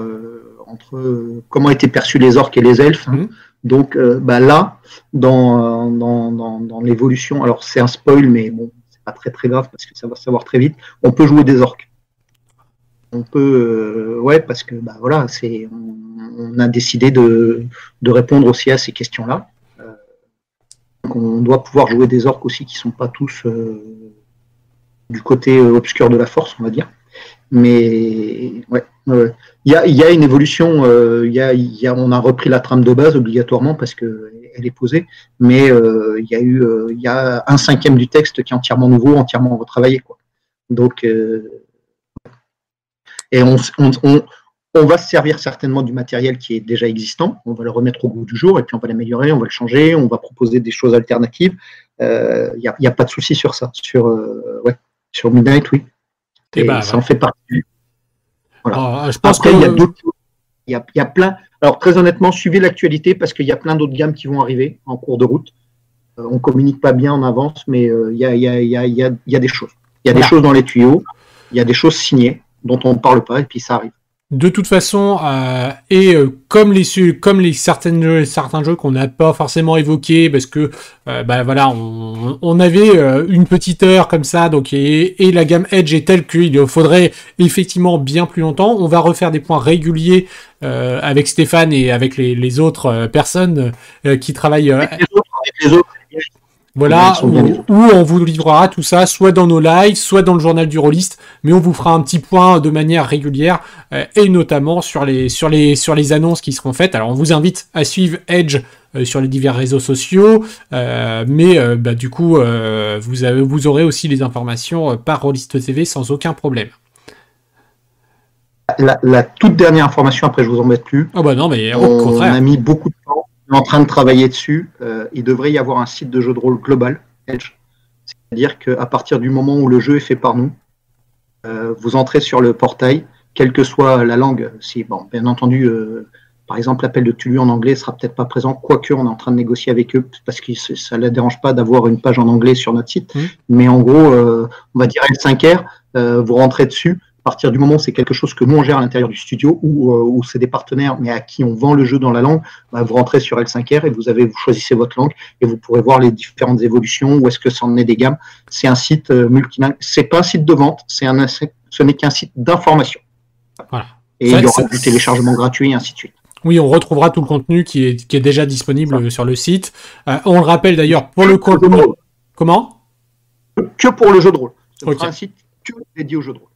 entre comment étaient perçus les orques et les elfes. Hein. Mmh. Donc euh, bah là, dans, dans, l'évolution, alors c'est un spoil, mais bon, c'est pas très très grave parce que ça va savoir très vite, on peut jouer des orques. On peut, euh, ouais, parce que bah voilà, c'est, on, a décidé de, répondre aussi à ces questions-là. Euh, on doit pouvoir jouer des orques aussi qui sont pas tous du côté obscur de la force, on va dire. Mais ouais, il y, a, une évolution. Euh, y a, on a repris la trame de base obligatoirement parce que elle est posée, mais euh, il y a eu euh, il y a un cinquième du texte qui est entièrement nouveau, entièrement retravaillé. Quoi. Donc et on, on, va se servir certainement du matériel qui est déjà existant. On va le remettre au goût du jour et puis on va l'améliorer, on va le changer, on va proposer des choses alternatives. Il n'y a, a, pas de souci sur ça. Sur ouais, sur Midnight, oui. Et, bah, ça en fait partie. Ah, je pense Après, il y a d'autres Il y a, plein. Alors, très honnêtement, suivez l'actualité parce qu'il y a plein d'autres gammes qui vont arriver en cours de route. Euh, on ne communique pas bien en avance, mais il y, a, des choses. Il y a des choses dans les tuyaux, il y a des choses signées dont on ne parle pas et puis ça arrive. de toute façon, euh, et euh, comme les comme les certaines jeux, certains jeux qu'on n'a pas forcément évoqués, parce que euh, bah voilà, on, on avait une petite heure comme ça, donc et, et la gamme Edge est telle qu'il faudrait effectivement bien plus longtemps. On va refaire des points réguliers avec Stéphane et avec les, les autres personnes qui travaillent. Avec les autres, avec les autres voilà, où, on vous livrera tout ça, soit dans nos lives, soit dans le journal du rôliste, mais on vous fera un petit point de manière régulière, euh, et notamment sur les, sur, les, sur les annonces qui seront faites. Alors on vous invite à suivre Edge euh, sur les divers réseaux sociaux, euh, mais bah, du coup, vous, avez, vous aurez aussi les informations par Rôliste TV sans aucun problème. La, toute dernière information, après je vous embête plus. Oh bah non, mais au on, contraire. On a mis beaucoup de en train de travailler dessus. Euh, il devrait y avoir un site de jeu de rôle global, Edge. C'est-à-dire qu'à partir du moment où le jeu est fait par nous, euh, vous entrez sur le portail, quelle que soit la langue. Si, bon, bien entendu, euh, par exemple, l'appel de Tulu en anglais sera peut-être pas présent, quoique on est en train de négocier avec eux parce que ça ne les dérange pas d'avoir une page en anglais sur notre site. Mmh. Mais en gros, on va dire L5R, vous rentrez dessus à partir du moment où c'est quelque chose que nous on gère à l'intérieur du studio ou euh, c'est des partenaires mais à qui on vend le jeu dans la langue, bah, vous rentrez sur L5R et vous avez vous choisissez votre langue et vous pourrez voir les différentes évolutions, où est-ce que ça en est des gammes. C'est un site euh, multilingue, c'est pas un site de vente, c'est un ce n'est qu'un site d'information. Voilà. Et il y aura du téléchargement gratuit et ainsi de suite. Oui, on retrouvera tout le contenu qui est, qui est déjà disponible sur le site. Euh, on le rappelle d'ailleurs pour le contenu. Comment? Que pour le jeu de rôle. C'est un site que dédié au jeu de rôle.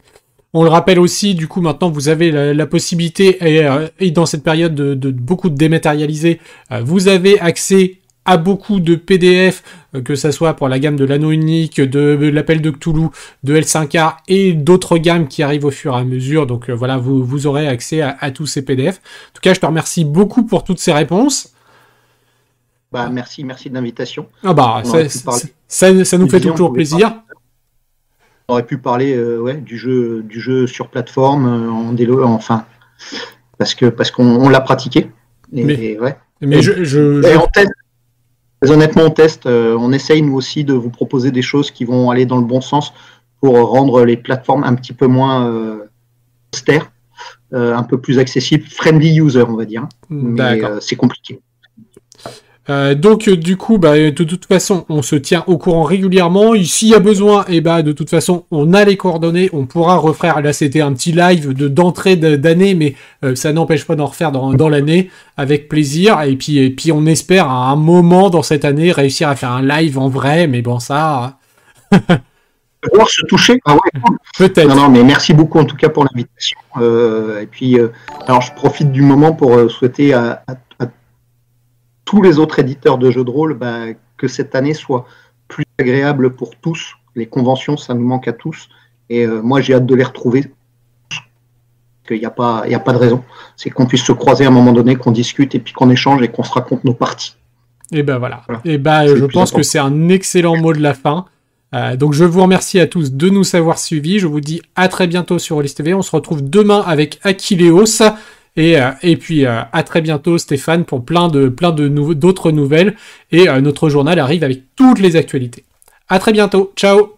On le rappelle aussi, du coup, maintenant, vous avez la, possibilité, euh, et, dans cette période de, beaucoup de dématérialiser, euh, vous avez accès à beaucoup de PDF, euh, que ça soit pour la gamme de l'anneau unique, de, l'appel de Cthulhu, de L5R et d'autres gammes qui arrivent au fur et à mesure. Donc voilà, vous, vous aurez accès à, tous ces PDF. En tout cas, je te remercie beaucoup pour toutes ces réponses. Bah, merci, merci de l'invitation. Ah bah, ça, nous fait toujours plaisir aurait pu parler euh, ouais, du jeu du jeu sur plateforme euh, en délo, enfin parce que parce qu'on l'a pratiqué. mais, ouais. mais je, teste, honnêtement, on teste. Euh, on essaye nous aussi de vous proposer des choses qui vont aller dans le bon sens pour rendre les plateformes un petit peu moins austères, un peu plus accessibles, friendly user, on va dire. Mais c'est compliqué. Euh, donc du coup, bah, de toute façon, on se tient au courant régulièrement. S'il y a besoin, et eh bah, de toute façon, on a les coordonnées, on pourra refaire. Là, c'était un petit live de d'entrée d'année, mais euh, ça n'empêche pas d'en refaire dans, dans l'année avec plaisir. Et puis, et puis, on espère à un moment dans cette année réussir à faire un live en vrai. Mais bon, ça. pouvoir se toucher. Ah ouais, Peut-être. Non, non, mais merci beaucoup en tout cas pour l'invitation. Euh, et puis, alors je profite du moment pour souhaiter à, à tous les autres éditeurs de jeux de rôle, bah, que cette année soit plus agréable pour tous. Les conventions, ça nous manque à tous. Et euh, moi, j'ai hâte de les retrouver. Qu'il n'y a, pas, a pas de raison. C'est qu'on puisse se croiser à un moment donné, qu'on discute et puis qu'on échange et qu'on se raconte nos parties. Et ben voilà. Et ben je pense que c'est un excellent mot de la fin. Euh, donc je vous remercie à tous de nous avoir suivis. Je vous dis à très bientôt sur Rollis TV. On se retrouve demain avec Aquileos. Et, euh, et puis euh, à très bientôt Stéphane pour plein de plein de d'autres nouvelles. Et euh, notre journal arrive avec toutes les actualités. À très bientôt. Ciao